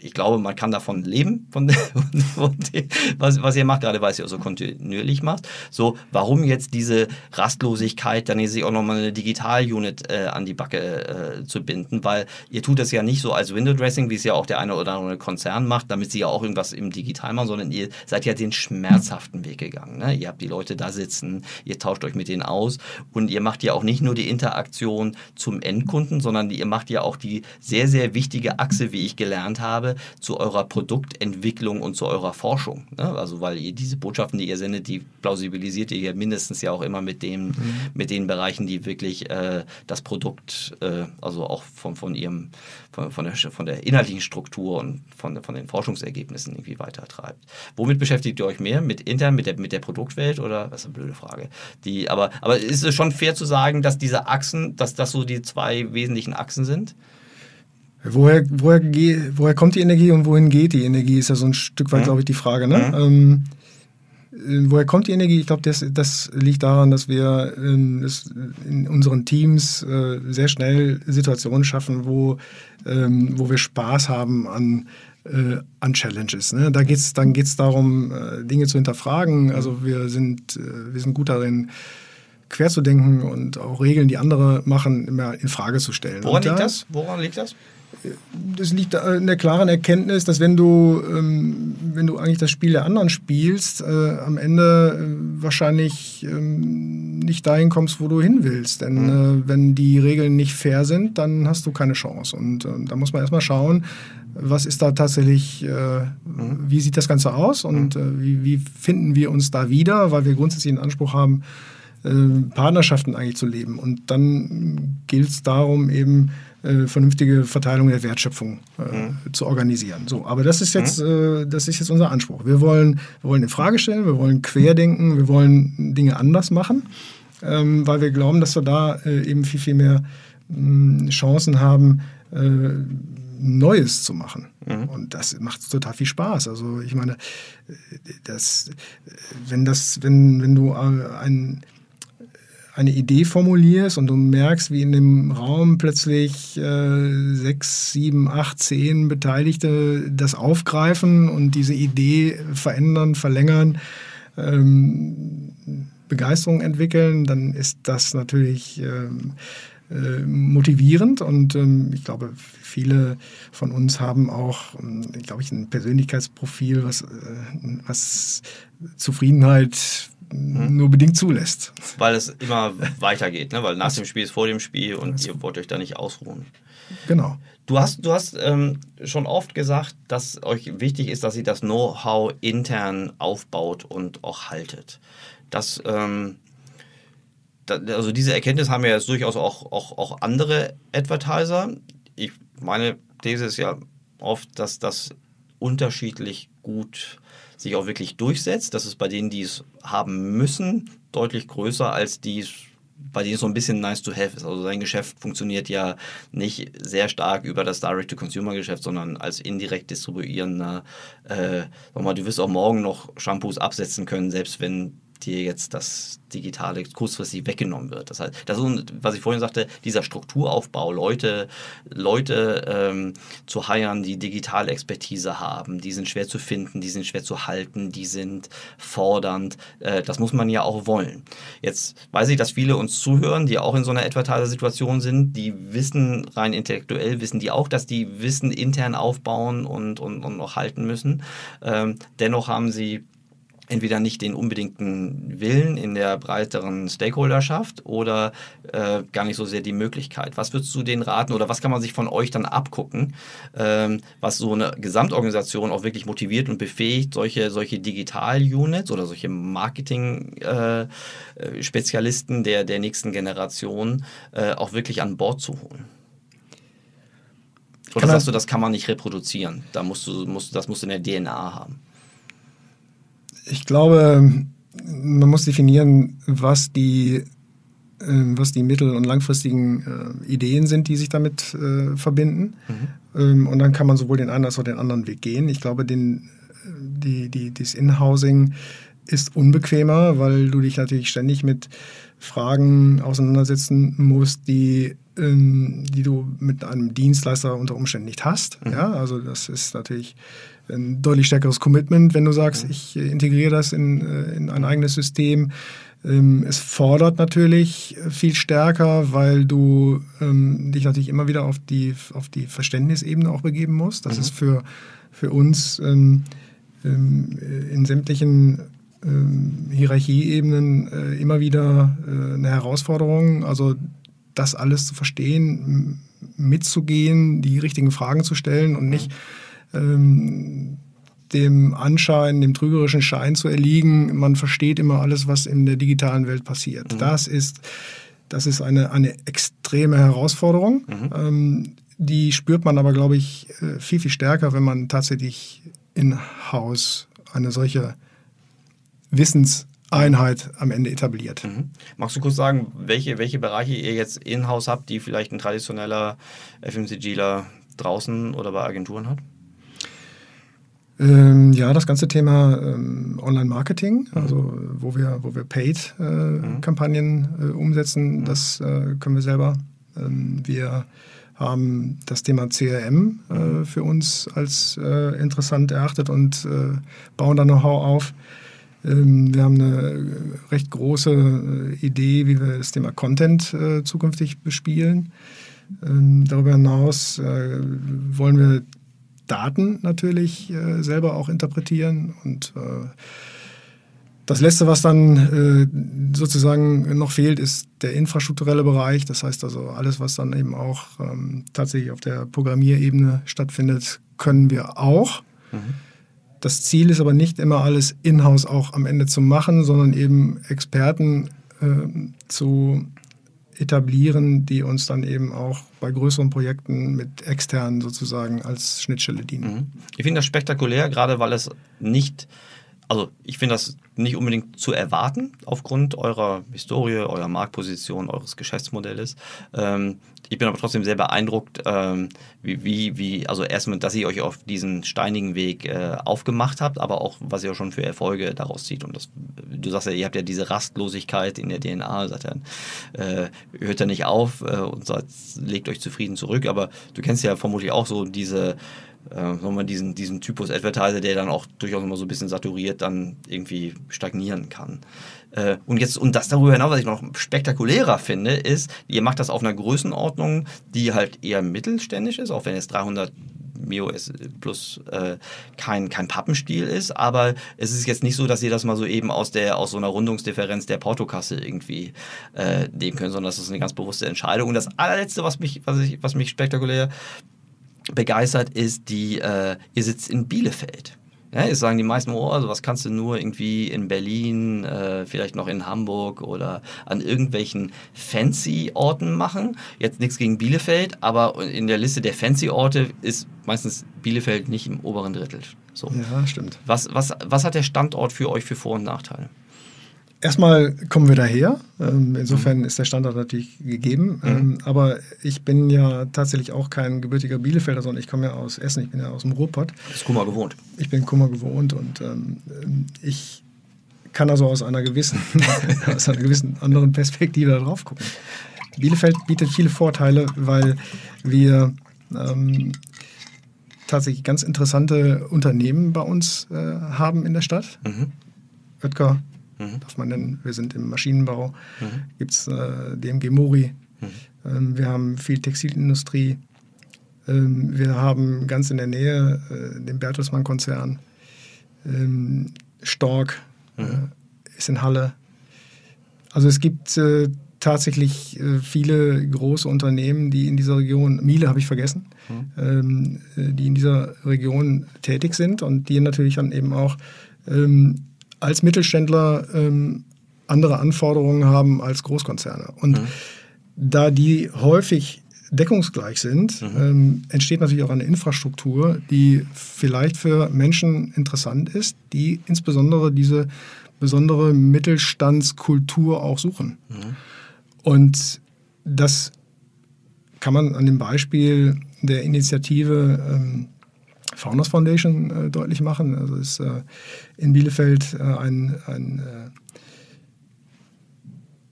ich glaube, man kann davon leben, von, von dem, was, was ihr macht, gerade weil ihr auch so kontinuierlich macht. So, warum jetzt diese Rastlosigkeit, dann sich auch nochmal eine Digital-Unit äh, an die Backe äh, zu binden, weil ihr tut das ja nicht so als Window-Dressing, wie es ja auch der eine oder andere Konzern macht, damit sie ja auch irgendwas im Digital machen, sondern ihr seid ja den schmerzhaften Weg gegangen. Ne? Ihr habt die Leute da sitzen, ihr tauscht euch mit denen aus und ihr macht ja auch nicht nur die Interaktion zum Endkunden, sondern ihr macht ja auch die sehr, sehr wichtige Achse, wie ich gelernt habe, zu eurer Produktentwicklung und zu eurer Forschung. Ne? Also weil ihr diese Botschaften, die ihr sendet, die plausibilisiert ihr ja mindestens ja auch immer mit dem, mhm. mit den Bereichen, die wirklich äh, das Produkt, äh, also auch von, von ihrem, von, von, der, von der inhaltlichen Struktur und von, von den Forschungsergebnissen irgendwie weitertreibt. Womit beschäftigt ihr euch mehr? Mit intern, mit der, mit der Produktwelt oder? Das ist eine blöde Frage. Die, aber, aber ist es schon fair zu sagen, dass diese Achsen, dass das so die zwei wesentlichen Achsen sind? Woher, woher, woher kommt die Energie und wohin geht die Energie, ist ja so ein Stück weit, mhm. glaube ich, die Frage. Ne? Mhm. Ähm, äh, woher kommt die Energie? Ich glaube, das, das liegt daran, dass wir ähm, in unseren Teams äh, sehr schnell Situationen schaffen, wo, ähm, wo wir Spaß haben an, äh, an Challenges. Ne? Da geht's, dann geht es darum, äh, Dinge zu hinterfragen. Also wir sind, äh, wir sind gut darin, quer zu denken und auch Regeln, die andere machen, immer in Frage zu stellen. Woran liegt das? Woran liegt das? Das liegt in der klaren Erkenntnis, dass wenn du, ähm, wenn du eigentlich das Spiel der anderen spielst, äh, am Ende äh, wahrscheinlich ähm, nicht dahin kommst, wo du hin willst. Denn mhm. äh, wenn die Regeln nicht fair sind, dann hast du keine Chance. Und äh, da muss man erstmal schauen, was ist da tatsächlich, äh, mhm. wie sieht das Ganze aus und mhm. äh, wie, wie finden wir uns da wieder, weil wir grundsätzlich den Anspruch haben, Partnerschaften eigentlich zu leben. Und dann gilt es darum, eben äh, vernünftige Verteilung der Wertschöpfung äh, mhm. zu organisieren. So, aber das ist jetzt, mhm. äh, das ist jetzt unser Anspruch. Wir wollen, wir wollen in Frage stellen, wir wollen querdenken, wir wollen Dinge anders machen, ähm, weil wir glauben, dass wir da äh, eben viel, viel mehr mh, Chancen haben, äh, Neues zu machen. Mhm. Und das macht total viel Spaß. Also ich meine, das, wenn das, wenn, wenn du ein eine Idee formulierst und du merkst, wie in dem Raum plötzlich äh, sechs, sieben, acht, zehn Beteiligte das aufgreifen und diese Idee verändern, verlängern, ähm, Begeisterung entwickeln, dann ist das natürlich ähm, äh, motivierend und ähm, ich glaube, viele von uns haben auch, ähm, glaube ich, ein Persönlichkeitsprofil, was, äh, was Zufriedenheit hm? nur bedingt zulässt. Weil es immer weitergeht, ne? weil nach dem Spiel ist vor dem Spiel und ihr wollt euch da nicht ausruhen. Genau. Du hast, du hast ähm, schon oft gesagt, dass euch wichtig ist, dass ihr das Know-how intern aufbaut und auch haltet. Das, ähm, da, also diese Erkenntnis haben ja jetzt durchaus auch, auch, auch andere Advertiser. Ich, meine These ist ja oft, dass das unterschiedlich gut sich auch wirklich durchsetzt. Das ist bei denen, die es haben müssen, deutlich größer als die bei denen es so ein bisschen nice to have ist. Also sein Geschäft funktioniert ja nicht sehr stark über das Direct-to-Consumer-Geschäft, sondern als indirekt distribuierender. Äh, mal, du wirst auch morgen noch Shampoos absetzen können, selbst wenn dir jetzt das Digitale kurzfristig weggenommen wird. Das heißt, das ist, was ich vorhin sagte, dieser Strukturaufbau, Leute, Leute ähm, zu heiern, die digitale Expertise haben, die sind schwer zu finden, die sind schwer zu halten, die sind fordernd. Äh, das muss man ja auch wollen. Jetzt weiß ich, dass viele uns zuhören, die auch in so einer Advertiser-Situation sind, die wissen, rein intellektuell wissen die auch, dass die Wissen intern aufbauen und, und, und noch halten müssen. Ähm, dennoch haben sie entweder nicht den unbedingten Willen in der breiteren Stakeholderschaft oder äh, gar nicht so sehr die Möglichkeit. Was würdest du denen raten oder was kann man sich von euch dann abgucken, ähm, was so eine Gesamtorganisation auch wirklich motiviert und befähigt, solche, solche Digital-Units oder solche Marketing-Spezialisten äh, der, der nächsten Generation äh, auch wirklich an Bord zu holen? Oder sagst du, das kann man nicht reproduzieren? Da musst du, musst, das musst du in der DNA haben ich glaube, man muss definieren, was die, ähm, was die mittel- und langfristigen äh, Ideen sind, die sich damit äh, verbinden. Mhm. Ähm, und dann kann man sowohl den einen als auch den anderen Weg gehen. Ich glaube, den, die, die, das In-Housing ist unbequemer, weil du dich natürlich ständig mit Fragen auseinandersetzen musst, die, ähm, die du mit einem Dienstleister unter Umständen nicht hast. Mhm. Ja, also das ist natürlich ein deutlich stärkeres Commitment, wenn du sagst, ich integriere das in, äh, in ein eigenes System. Ähm, es fordert natürlich viel stärker, weil du ähm, dich natürlich immer wieder auf die, auf die Verständnisebene auch begeben musst. Das mhm. ist für, für uns ähm, ähm in sämtlichen ähm, Hierarchieebenen äh, immer wieder äh, eine Herausforderung. Also das alles zu verstehen, mitzugehen, die richtigen Fragen zu stellen und nicht ähm, dem Anschein, dem trügerischen Schein zu erliegen, man versteht immer alles, was in der digitalen Welt passiert. Mhm. Das ist, das ist eine, eine extreme Herausforderung. Mhm. Ähm, die spürt man aber, glaube ich, äh, viel, viel stärker, wenn man tatsächlich in-house eine solche Wissenseinheit am Ende etabliert. Mhm. Magst du kurz sagen, welche, welche Bereiche ihr jetzt in-house habt, die vielleicht ein traditioneller FMCGler draußen oder bei Agenturen hat? Ähm, ja, das ganze Thema ähm, Online-Marketing, mhm. also wo wir, wo wir Paid-Kampagnen äh, mhm. äh, umsetzen, mhm. das äh, können wir selber. Ähm, wir haben das Thema CRM äh, mhm. für uns als äh, interessant erachtet und äh, bauen da Know-how auf. Ähm, wir haben eine recht große Idee, wie wir das Thema Content zukünftig bespielen. Ähm, darüber hinaus wollen wir Daten natürlich äh, selber auch interpretieren. Und äh, das Letzte, was dann äh, sozusagen noch fehlt, ist der infrastrukturelle Bereich. Das heißt also, alles, was dann eben auch ähm, tatsächlich auf der Programmierebene stattfindet, können wir auch. Mhm. Das Ziel ist aber nicht immer alles in-house auch am Ende zu machen, sondern eben Experten äh, zu etablieren, die uns dann eben auch bei größeren Projekten mit externen sozusagen als Schnittstelle dienen. Mhm. Ich finde das spektakulär, gerade weil es nicht, also ich finde das nicht unbedingt zu erwarten aufgrund eurer Historie, eurer Marktposition, eures Geschäftsmodells. Ähm, ich bin aber trotzdem sehr beeindruckt, ähm, wie, wie, wie, also erstmal, dass ihr euch auf diesen steinigen Weg äh, aufgemacht habt, aber auch, was ihr auch schon für Erfolge daraus zieht. Und das, du sagst ja, ihr habt ja diese Rastlosigkeit in der DNA, sagt ja, äh, hört ja nicht auf äh, und sagt, legt euch zufrieden zurück, aber du kennst ja vermutlich auch so diese äh, man diesen, diesen Typus Advertiser, der dann auch durchaus immer so ein bisschen saturiert dann irgendwie stagnieren kann. Äh, und jetzt, und das darüber hinaus, was ich noch spektakulärer finde, ist, ihr macht das auf einer Größenordnung, die halt eher mittelständisch ist, auch wenn es 300 Mio S plus äh, kein, kein Pappenstiel ist, aber es ist jetzt nicht so, dass ihr das mal so eben aus der aus so einer Rundungsdifferenz der Portokasse irgendwie äh, nehmen können, sondern das ist eine ganz bewusste Entscheidung. Und das allerletzte, was mich, was ich, was mich spektakulär begeistert, ist die, äh, ihr sitzt in Bielefeld. Ja, jetzt sagen die meisten, oh, also was kannst du nur irgendwie in Berlin, äh, vielleicht noch in Hamburg oder an irgendwelchen Fancy-Orten machen. Jetzt nichts gegen Bielefeld, aber in der Liste der Fancy-Orte ist meistens Bielefeld nicht im oberen Drittel. So. Ja, stimmt. Was, was, was hat der Standort für euch für Vor- und Nachteile? Erstmal kommen wir daher. Ähm, insofern ist der Standort natürlich gegeben. Mhm. Ähm, aber ich bin ja tatsächlich auch kein gebürtiger Bielefelder, sondern ich komme ja aus Essen. Ich bin ja aus dem Ruhrpott. Du bist Kummer gewohnt. Ich bin Kummer gewohnt und ähm, ich kann also aus einer gewissen, aus einer gewissen anderen Perspektive da drauf gucken. Bielefeld bietet viele Vorteile, weil wir tatsächlich ganz interessante Unternehmen bei uns äh, haben in der Stadt. Mhm. Oetker, mhm. darf man nennen. Wir sind im Maschinenbau, mhm. gibt es äh, DMG Mori, mhm. ähm, wir haben viel Textilindustrie, ähm, wir haben ganz in der Nähe äh, den Bertelsmann-Konzern, ähm, Stork, mhm. äh, ist in Halle. Also es gibt äh, tatsächlich äh, viele große Unternehmen, die in dieser Region, Miele habe ich vergessen, mhm. ähm, äh, die in dieser Region tätig sind und die natürlich dann eben auch ähm, als Mittelständler ähm, andere Anforderungen haben als Großkonzerne. Und mhm. da die häufig deckungsgleich sind, mhm. ähm, entsteht natürlich auch eine Infrastruktur, die vielleicht für Menschen interessant ist, die insbesondere diese besondere Mittelstandskultur auch suchen. Mhm. Und das kann man an dem Beispiel der Initiative ähm, Founders Foundation äh, deutlich machen. Also ist äh, in Bielefeld äh, ein, ein, äh,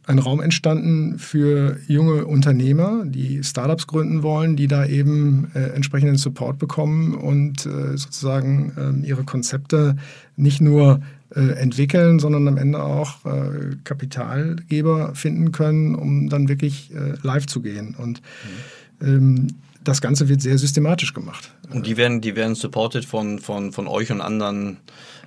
ein Raum entstanden für junge Unternehmer, die Startups gründen wollen, die da eben äh, entsprechenden Support bekommen und äh, sozusagen ähm, ihre Konzepte nicht nur entwickeln, sondern am Ende auch Kapitalgeber finden können, um dann wirklich live zu gehen. Und ähm, das Ganze wird sehr systematisch gemacht. Und die werden, die werden supported von, von, von euch und anderen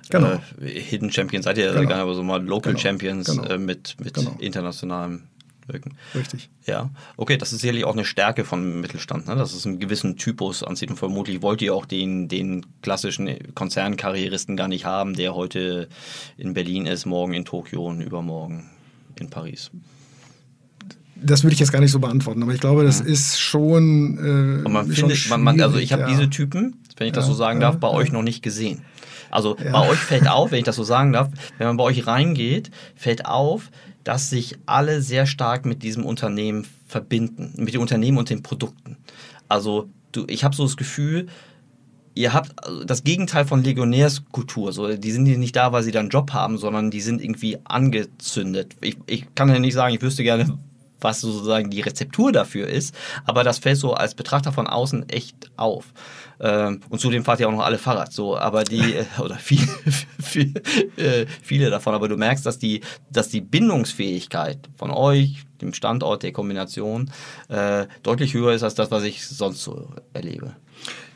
genau. äh, Hidden Champions, seid ihr genau. aber so mal Local genau. Champions genau. äh, mit, mit genau. internationalem wirken. Richtig. Ja, okay, das ist sicherlich auch eine Stärke von Mittelstand, ne? dass es einen gewissen Typus anzieht und vermutlich wollt ihr auch den, den klassischen Konzernkarrieristen gar nicht haben, der heute in Berlin ist, morgen in Tokio und übermorgen in Paris. Das würde ich jetzt gar nicht so beantworten, aber ich glaube, das mhm. ist schon. Äh, und man findet, man, man, also ich habe ja. diese Typen, wenn ich das so sagen darf, bei euch noch nicht gesehen. Also bei euch fällt auf, wenn ich das so sagen darf, wenn man bei euch reingeht, fällt auf, dass sich alle sehr stark mit diesem Unternehmen verbinden, mit dem Unternehmen und den Produkten. Also du, ich habe so das Gefühl, ihr habt das Gegenteil von Legionärskultur. So, die sind nicht da, weil sie da einen Job haben, sondern die sind irgendwie angezündet. Ich, ich kann ja nicht sagen, ich wüsste gerne, was sozusagen die Rezeptur dafür ist, aber das fällt so als Betrachter von außen echt auf. Ähm, und zudem fahrt ihr auch noch alle Fahrrad, so, aber die, äh, oder viele, viele, äh, viele davon, aber du merkst, dass die, dass die Bindungsfähigkeit von euch, dem Standort, der Kombination, äh, deutlich höher ist als das, was ich sonst so erlebe.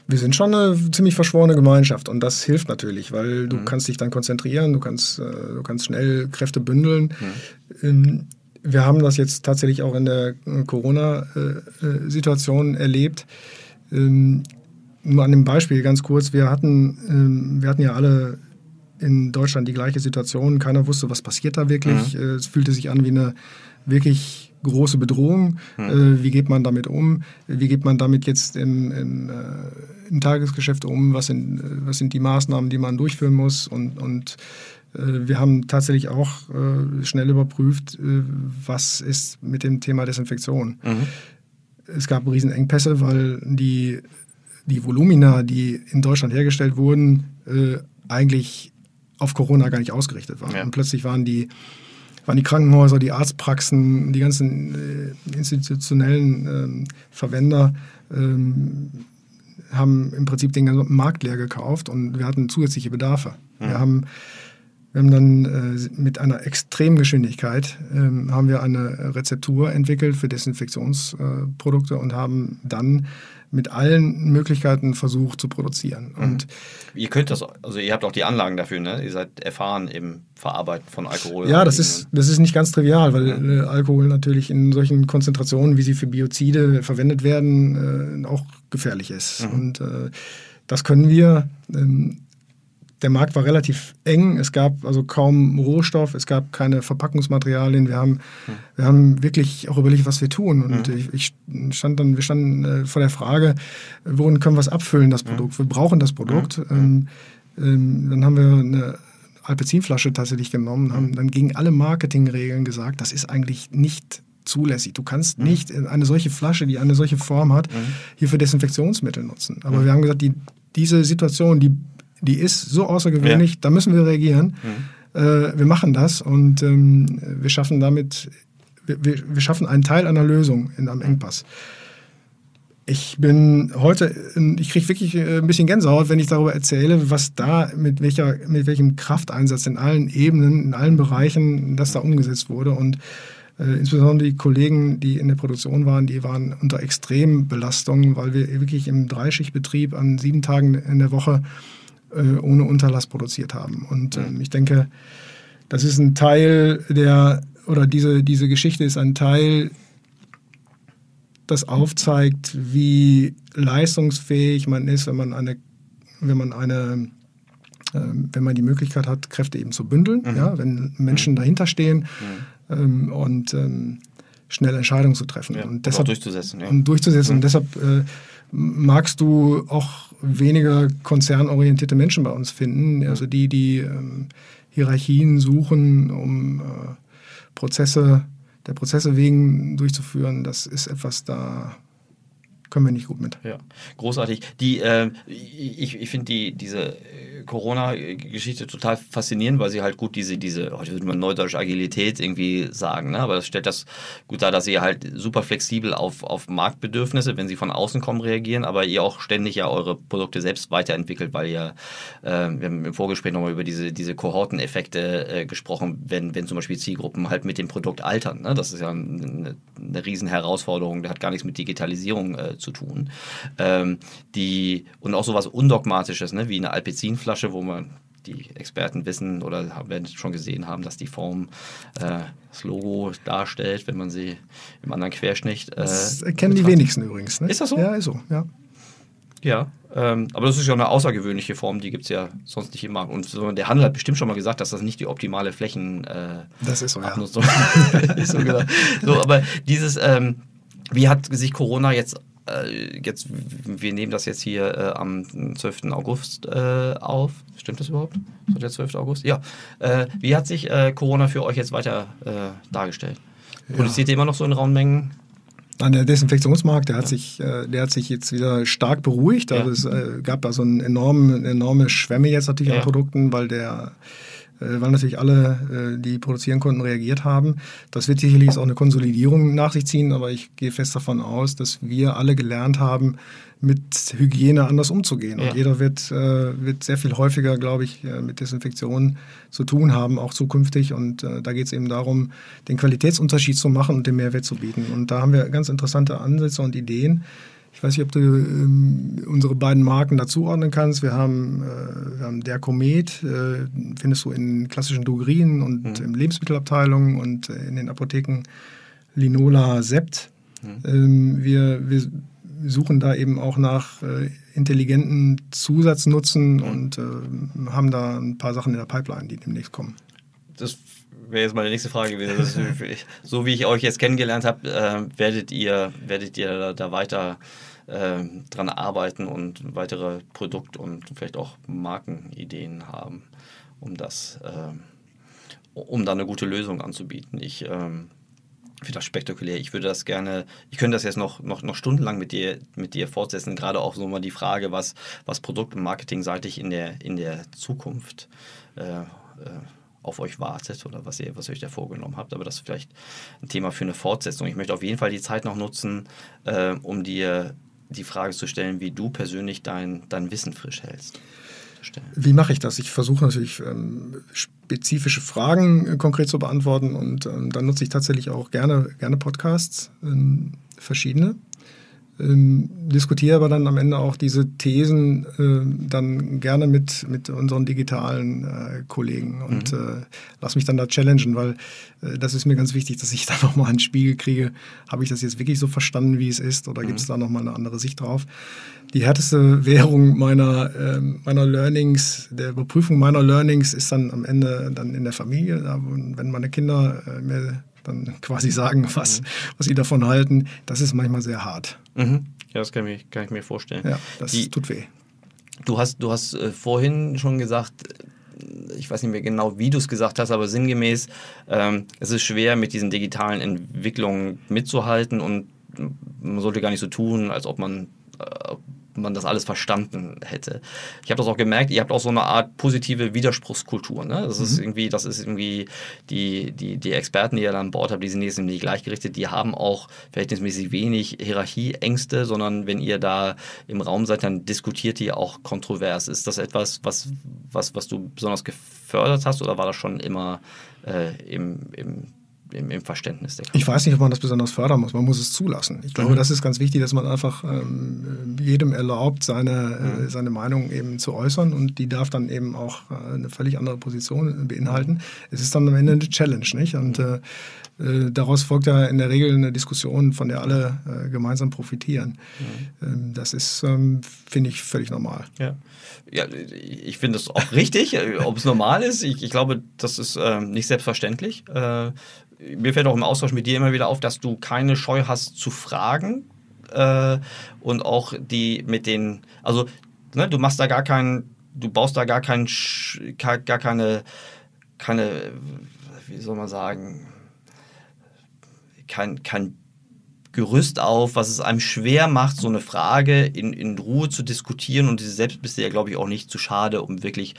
Wir sind schon eine ziemlich verschworene Gemeinschaft und das hilft natürlich, weil du mhm. kannst dich dann konzentrieren, du kannst, du kannst schnell Kräfte bündeln. Mhm. Wir haben das jetzt tatsächlich auch in der Corona-Situation erlebt. Ähm, nur an dem Beispiel ganz kurz, wir hatten, ähm, wir hatten ja alle in Deutschland die gleiche Situation. Keiner wusste, was passiert da wirklich. Mhm. Äh, es fühlte sich an wie eine wirklich große Bedrohung. Mhm. Äh, wie geht man damit um? Wie geht man damit jetzt im, im, äh, im Tagesgeschäft um? Was sind, was sind die Maßnahmen, die man durchführen muss? Und, und wir haben tatsächlich auch schnell überprüft, was ist mit dem Thema Desinfektion. Mhm. Es gab Riesenengpässe, weil die die Volumina, die in Deutschland hergestellt wurden, äh, eigentlich auf Corona gar nicht ausgerichtet waren. Ja. Und plötzlich waren die, waren die Krankenhäuser, die Arztpraxen, die ganzen äh, institutionellen äh, Verwender ähm, haben im Prinzip den ganzen Markt leer gekauft und wir hatten zusätzliche Bedarfe. Mhm. Wir haben wir haben dann äh, mit einer extremen Geschwindigkeit ähm, haben wir eine Rezeptur entwickelt für Desinfektionsprodukte und haben dann mit allen Möglichkeiten versucht zu produzieren. Mhm. Und ihr könnt das, also ihr habt auch die Anlagen dafür, ne? Ihr seid erfahren im Verarbeiten von Alkohol. Ja, das ist, das ist nicht ganz trivial, weil mhm. Alkohol natürlich in solchen Konzentrationen, wie sie für Biozide verwendet werden, äh, auch gefährlich ist. Mhm. Und äh, das können wir. Ähm, der Markt war relativ eng. Es gab also kaum Rohstoff, es gab keine Verpackungsmaterialien. Wir haben, mhm. wir haben wirklich auch überlegt, was wir tun. Und mhm. ich, ich, stand dann, wir standen äh, vor der Frage, worin können wir es abfüllen, das Produkt? Mhm. Wir brauchen das Produkt. Mhm. Ähm, ähm, dann haben wir eine Alpezinflasche tatsächlich genommen, haben dann gegen alle Marketingregeln gesagt, das ist eigentlich nicht zulässig. Du kannst mhm. nicht eine solche Flasche, die eine solche Form hat, mhm. hier für Desinfektionsmittel nutzen. Aber wir haben gesagt, die, diese Situation, die die ist so außergewöhnlich, ja. da müssen wir reagieren. Mhm. Äh, wir machen das und ähm, wir schaffen damit, wir, wir, schaffen einen Teil einer Lösung in einem Engpass. Ich bin heute, ich kriege wirklich äh, ein bisschen Gänsehaut, wenn ich darüber erzähle, was da, mit, welcher, mit welchem Krafteinsatz in allen Ebenen, in allen Bereichen, das da umgesetzt wurde. Und äh, insbesondere die Kollegen, die in der Produktion waren, die waren unter extremen Belastungen, weil wir wirklich im Dreischichtbetrieb an sieben Tagen in der Woche ohne Unterlass produziert haben. Und ähm, ich denke, das ist ein Teil der, oder diese, diese Geschichte ist ein Teil, das aufzeigt, wie leistungsfähig man ist, wenn man eine, wenn man eine ähm, wenn man die Möglichkeit hat, Kräfte eben zu bündeln, mhm. ja, wenn Menschen mhm. dahinter stehen mhm. ähm, und ähm, schnell Entscheidungen zu treffen ja, und deshalb durchzusetzen. Ja. Und durchzusetzen. Und mhm. deshalb äh, magst du auch weniger konzernorientierte Menschen bei uns finden, also die, die ähm, Hierarchien suchen, um äh, Prozesse der Prozesse wegen durchzuführen. Das ist etwas, da können wir nicht gut mit. Ja, großartig. Die, äh, ich ich finde die, diese Corona-Geschichte total faszinierend, weil sie halt gut diese, diese, heute würde man neudeutsch Agilität irgendwie sagen, ne? aber das stellt das gut dar, dass sie halt super flexibel auf, auf Marktbedürfnisse, wenn sie von außen kommen, reagieren, aber ihr auch ständig ja eure Produkte selbst weiterentwickelt, weil ihr, äh, wir haben im Vorgespräch nochmal über diese, diese Kohorteneffekte äh, gesprochen, wenn, wenn zum Beispiel Zielgruppen halt mit dem Produkt altern. Ne? Das ist ja eine, eine riesen Herausforderung, der hat gar nichts mit Digitalisierung äh, zu tun. Ähm, die, und auch sowas Undogmatisches, ne? wie eine Alpezinflasche Flasche, wo man die Experten wissen oder werden schon gesehen haben, dass die Form äh, das Logo darstellt, wenn man sie im anderen Querschnitt. Äh, das erkennen die wenigsten übrigens. Ne? Ist das so? Ja, ist so, ja. Ja, ähm, aber das ist ja eine außergewöhnliche Form, die gibt es ja sonst nicht immer. Und so, der Handel hat bestimmt schon mal gesagt, dass das nicht die optimale Flächen. Äh, das ist so, ja. ist so, so, aber dieses, ähm, wie hat sich Corona jetzt äh, jetzt, wir nehmen das jetzt hier äh, am 12. August äh, auf. Stimmt das überhaupt? So der 12. August? Ja. Äh, wie hat sich äh, Corona für euch jetzt weiter äh, dargestellt? Produziert ja. ihr immer noch so in rauen Mengen? Nein, der Desinfektionsmarkt, der hat, ja. sich, der hat sich jetzt wieder stark beruhigt. Also es gab da so eine enorme, Schwemme jetzt natürlich ja. an Produkten, weil der weil natürlich alle, äh, die produzieren konnten, reagiert haben. Das wird sicherlich auch eine Konsolidierung nach sich ziehen, aber ich gehe fest davon aus, dass wir alle gelernt haben, mit Hygiene anders umzugehen. Ja. Und jeder wird, äh, wird sehr viel häufiger, glaube ich, mit Desinfektion zu tun haben, auch zukünftig. Und da geht es eben darum, den Qualitätsunterschied zu machen und den Mehrwert zu bieten. Und da haben wir ganz interessante Ansätze und Ideen. Ich weiß nicht, ob du ähm, unsere beiden Marken dazuordnen kannst. Wir haben, äh, wir haben der Komet, äh, findest du in klassischen Drogerien und mhm. in Lebensmittelabteilungen und äh, in den Apotheken Linola Sept. Mhm. Ähm, wir, wir suchen da eben auch nach äh, intelligenten Zusatznutzen mhm. und äh, haben da ein paar Sachen in der Pipeline, die demnächst kommen. Das wäre jetzt meine nächste Frage gewesen. Ist, so wie ich euch jetzt kennengelernt habe, äh, werdet ihr, werdet ihr da, da weiter äh, dran arbeiten und weitere Produkt- und vielleicht auch Markenideen haben, um das, äh, um da eine gute Lösung anzubieten. Ich ähm, finde das spektakulär. Ich würde das gerne, ich könnte das jetzt noch, noch, noch stundenlang mit dir, mit dir fortsetzen, gerade auch so mal die Frage, was, was Produkt- und Marketingseitig in der, in der Zukunft äh, äh auf euch wartet oder was ihr, was ihr euch da vorgenommen habt. Aber das ist vielleicht ein Thema für eine Fortsetzung. Ich möchte auf jeden Fall die Zeit noch nutzen, äh, um dir die Frage zu stellen, wie du persönlich dein, dein Wissen frisch hältst. Wie mache ich das? Ich versuche natürlich ähm, spezifische Fragen äh, konkret zu beantworten und ähm, dann nutze ich tatsächlich auch gerne, gerne Podcasts, ähm, verschiedene ähm, diskutiere aber dann am Ende auch diese Thesen äh, dann gerne mit, mit unseren digitalen äh, Kollegen und mhm. äh, lass mich dann da challengen, weil äh, das ist mir ganz wichtig, dass ich da nochmal einen Spiegel kriege. Habe ich das jetzt wirklich so verstanden, wie es ist oder mhm. gibt es da nochmal eine andere Sicht drauf? Die härteste Währung meiner, ähm, meiner Learnings, der Überprüfung meiner Learnings ist dann am Ende dann in der Familie, wenn meine Kinder äh, mir dann quasi sagen, was, mhm. was sie davon halten. Das ist manchmal sehr hart. Mhm. Ja, das kann ich, kann ich mir vorstellen. Ja, das Die, tut weh. Du hast, du hast äh, vorhin schon gesagt, ich weiß nicht mehr genau, wie du es gesagt hast, aber sinngemäß, ähm, es ist schwer, mit diesen digitalen Entwicklungen mitzuhalten und man sollte gar nicht so tun, als ob man, äh, man das alles verstanden hätte. Ich habe das auch gemerkt, ihr habt auch so eine Art positive Widerspruchskultur. Ne? Das mhm. ist irgendwie, das ist irgendwie die, die, die Experten, die ihr dann an Bord habt, die sind jetzt nicht gleichgerichtet, die haben auch verhältnismäßig wenig Hierarchieängste, sondern wenn ihr da im Raum seid, dann diskutiert ihr auch kontrovers. Ist das etwas, was, was, was du besonders gefördert hast oder war das schon immer äh, im, im im, im Verständnis der Ich weiß nicht, ob man das besonders fördern muss. Man muss es zulassen. Ich glaube, mhm. das ist ganz wichtig, dass man einfach ähm, jedem erlaubt, seine, äh, mhm. äh, seine Meinung eben zu äußern und die darf dann eben auch äh, eine völlig andere Position beinhalten. Mhm. Es ist dann am Ende eine Challenge, nicht? Und äh, äh, daraus folgt ja in der Regel eine Diskussion, von der alle äh, gemeinsam profitieren. Mhm. Ähm, das ist, ähm, finde ich, völlig normal. Ja, ja ich finde es auch richtig, ob es normal ist. Ich, ich glaube, das ist ähm, nicht selbstverständlich mir fällt auch im Austausch mit dir immer wieder auf, dass du keine Scheu hast zu fragen äh, und auch die mit den, also ne, du machst da gar keinen, du baust da gar keinen, gar keine, keine, wie soll man sagen, kein, kein Gerüst auf, was es einem schwer macht, so eine Frage in, in Ruhe zu diskutieren. Und selbst bist du ja, glaube ich, auch nicht zu schade, um wirklich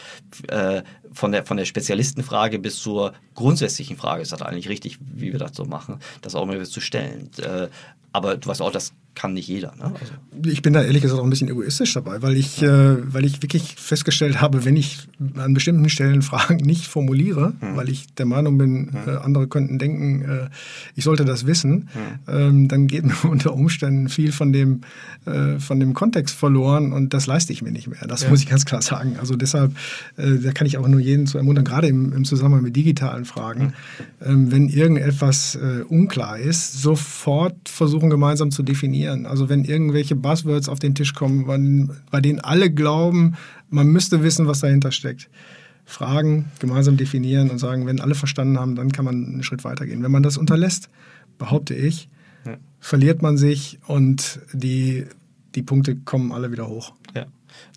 äh, von, der, von der Spezialistenfrage bis zur grundsätzlichen Frage, ist das eigentlich richtig, wie wir das so machen, das auch mal zu stellen. Äh, aber du weißt auch, das kann nicht jeder. Ne? Also. Ich bin da ehrlich gesagt auch ein bisschen egoistisch dabei, weil ich, ja. äh, weil ich wirklich festgestellt habe, wenn ich an bestimmten Stellen Fragen nicht formuliere, hm. weil ich der Meinung bin, hm. äh, andere könnten denken, äh, ich sollte das wissen, hm. ähm, dann geht mir unter Umständen viel von dem, äh, von dem Kontext verloren und das leiste ich mir nicht mehr. Das ja. muss ich ganz klar sagen. Also deshalb, äh, da kann ich auch nur jeden zu ermuntern, gerade im, im Zusammenhang mit digitalen Fragen, hm. ähm, wenn irgendetwas äh, unklar ist, sofort versuchen gemeinsam zu definieren, definieren. Also wenn irgendwelche Buzzwords auf den Tisch kommen, bei denen alle glauben, man müsste wissen, was dahinter steckt. Fragen, gemeinsam definieren und sagen, wenn alle verstanden haben, dann kann man einen Schritt weitergehen. Wenn man das unterlässt, behaupte ich, ja. verliert man sich und die, die Punkte kommen alle wieder hoch. Ja.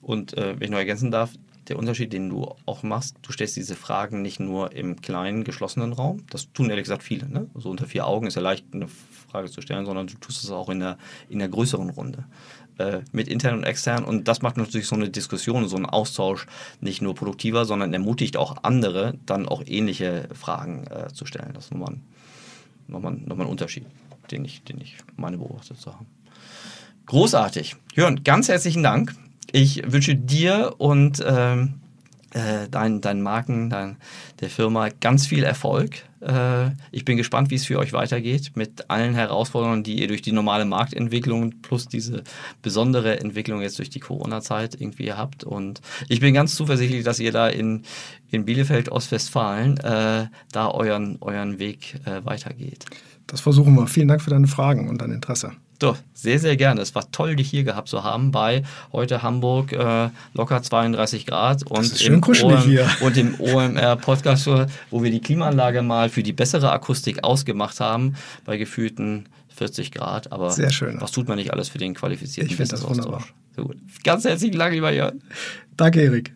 Und äh, wenn ich noch ergänzen darf, der Unterschied, den du auch machst, du stellst diese Fragen nicht nur im kleinen, geschlossenen Raum. Das tun ehrlich gesagt viele. Ne? So unter vier Augen ist ja leicht, eine Frage zu stellen, sondern du tust es auch in der, in der größeren Runde. Äh, mit intern und extern. Und das macht natürlich so eine Diskussion, so einen Austausch nicht nur produktiver, sondern ermutigt auch andere, dann auch ähnliche Fragen äh, zu stellen. Das ist nochmal ein, nochmal, nochmal ein Unterschied, den ich, den ich meine beobachtet zu haben. Großartig. Jörn, ganz herzlichen Dank. Ich wünsche dir und ähm, äh, deinen, deinen Marken, dein, der Firma ganz viel Erfolg. Äh, ich bin gespannt, wie es für euch weitergeht mit allen Herausforderungen, die ihr durch die normale Marktentwicklung plus diese besondere Entwicklung jetzt durch die Corona-Zeit irgendwie habt. Und ich bin ganz zuversichtlich, dass ihr da in, in Bielefeld, Ostwestfalen, äh, da euren, euren Weg äh, weitergeht. Das versuchen wir. Vielen Dank für deine Fragen und dein Interesse. Doch, sehr, sehr gerne. Es war toll, dich hier gehabt zu haben bei heute Hamburg äh, locker 32 Grad und, im, OM, hier. und im OMR Podcast, wo wir die Klimaanlage mal für die bessere Akustik ausgemacht haben, bei gefühlten 40 Grad. Aber sehr schön. was tut man nicht alles für den qualifizierten Ich finde das wunderbar. Sehr gut. Ganz herzlichen Dank, lieber Jörn. Danke, Erik.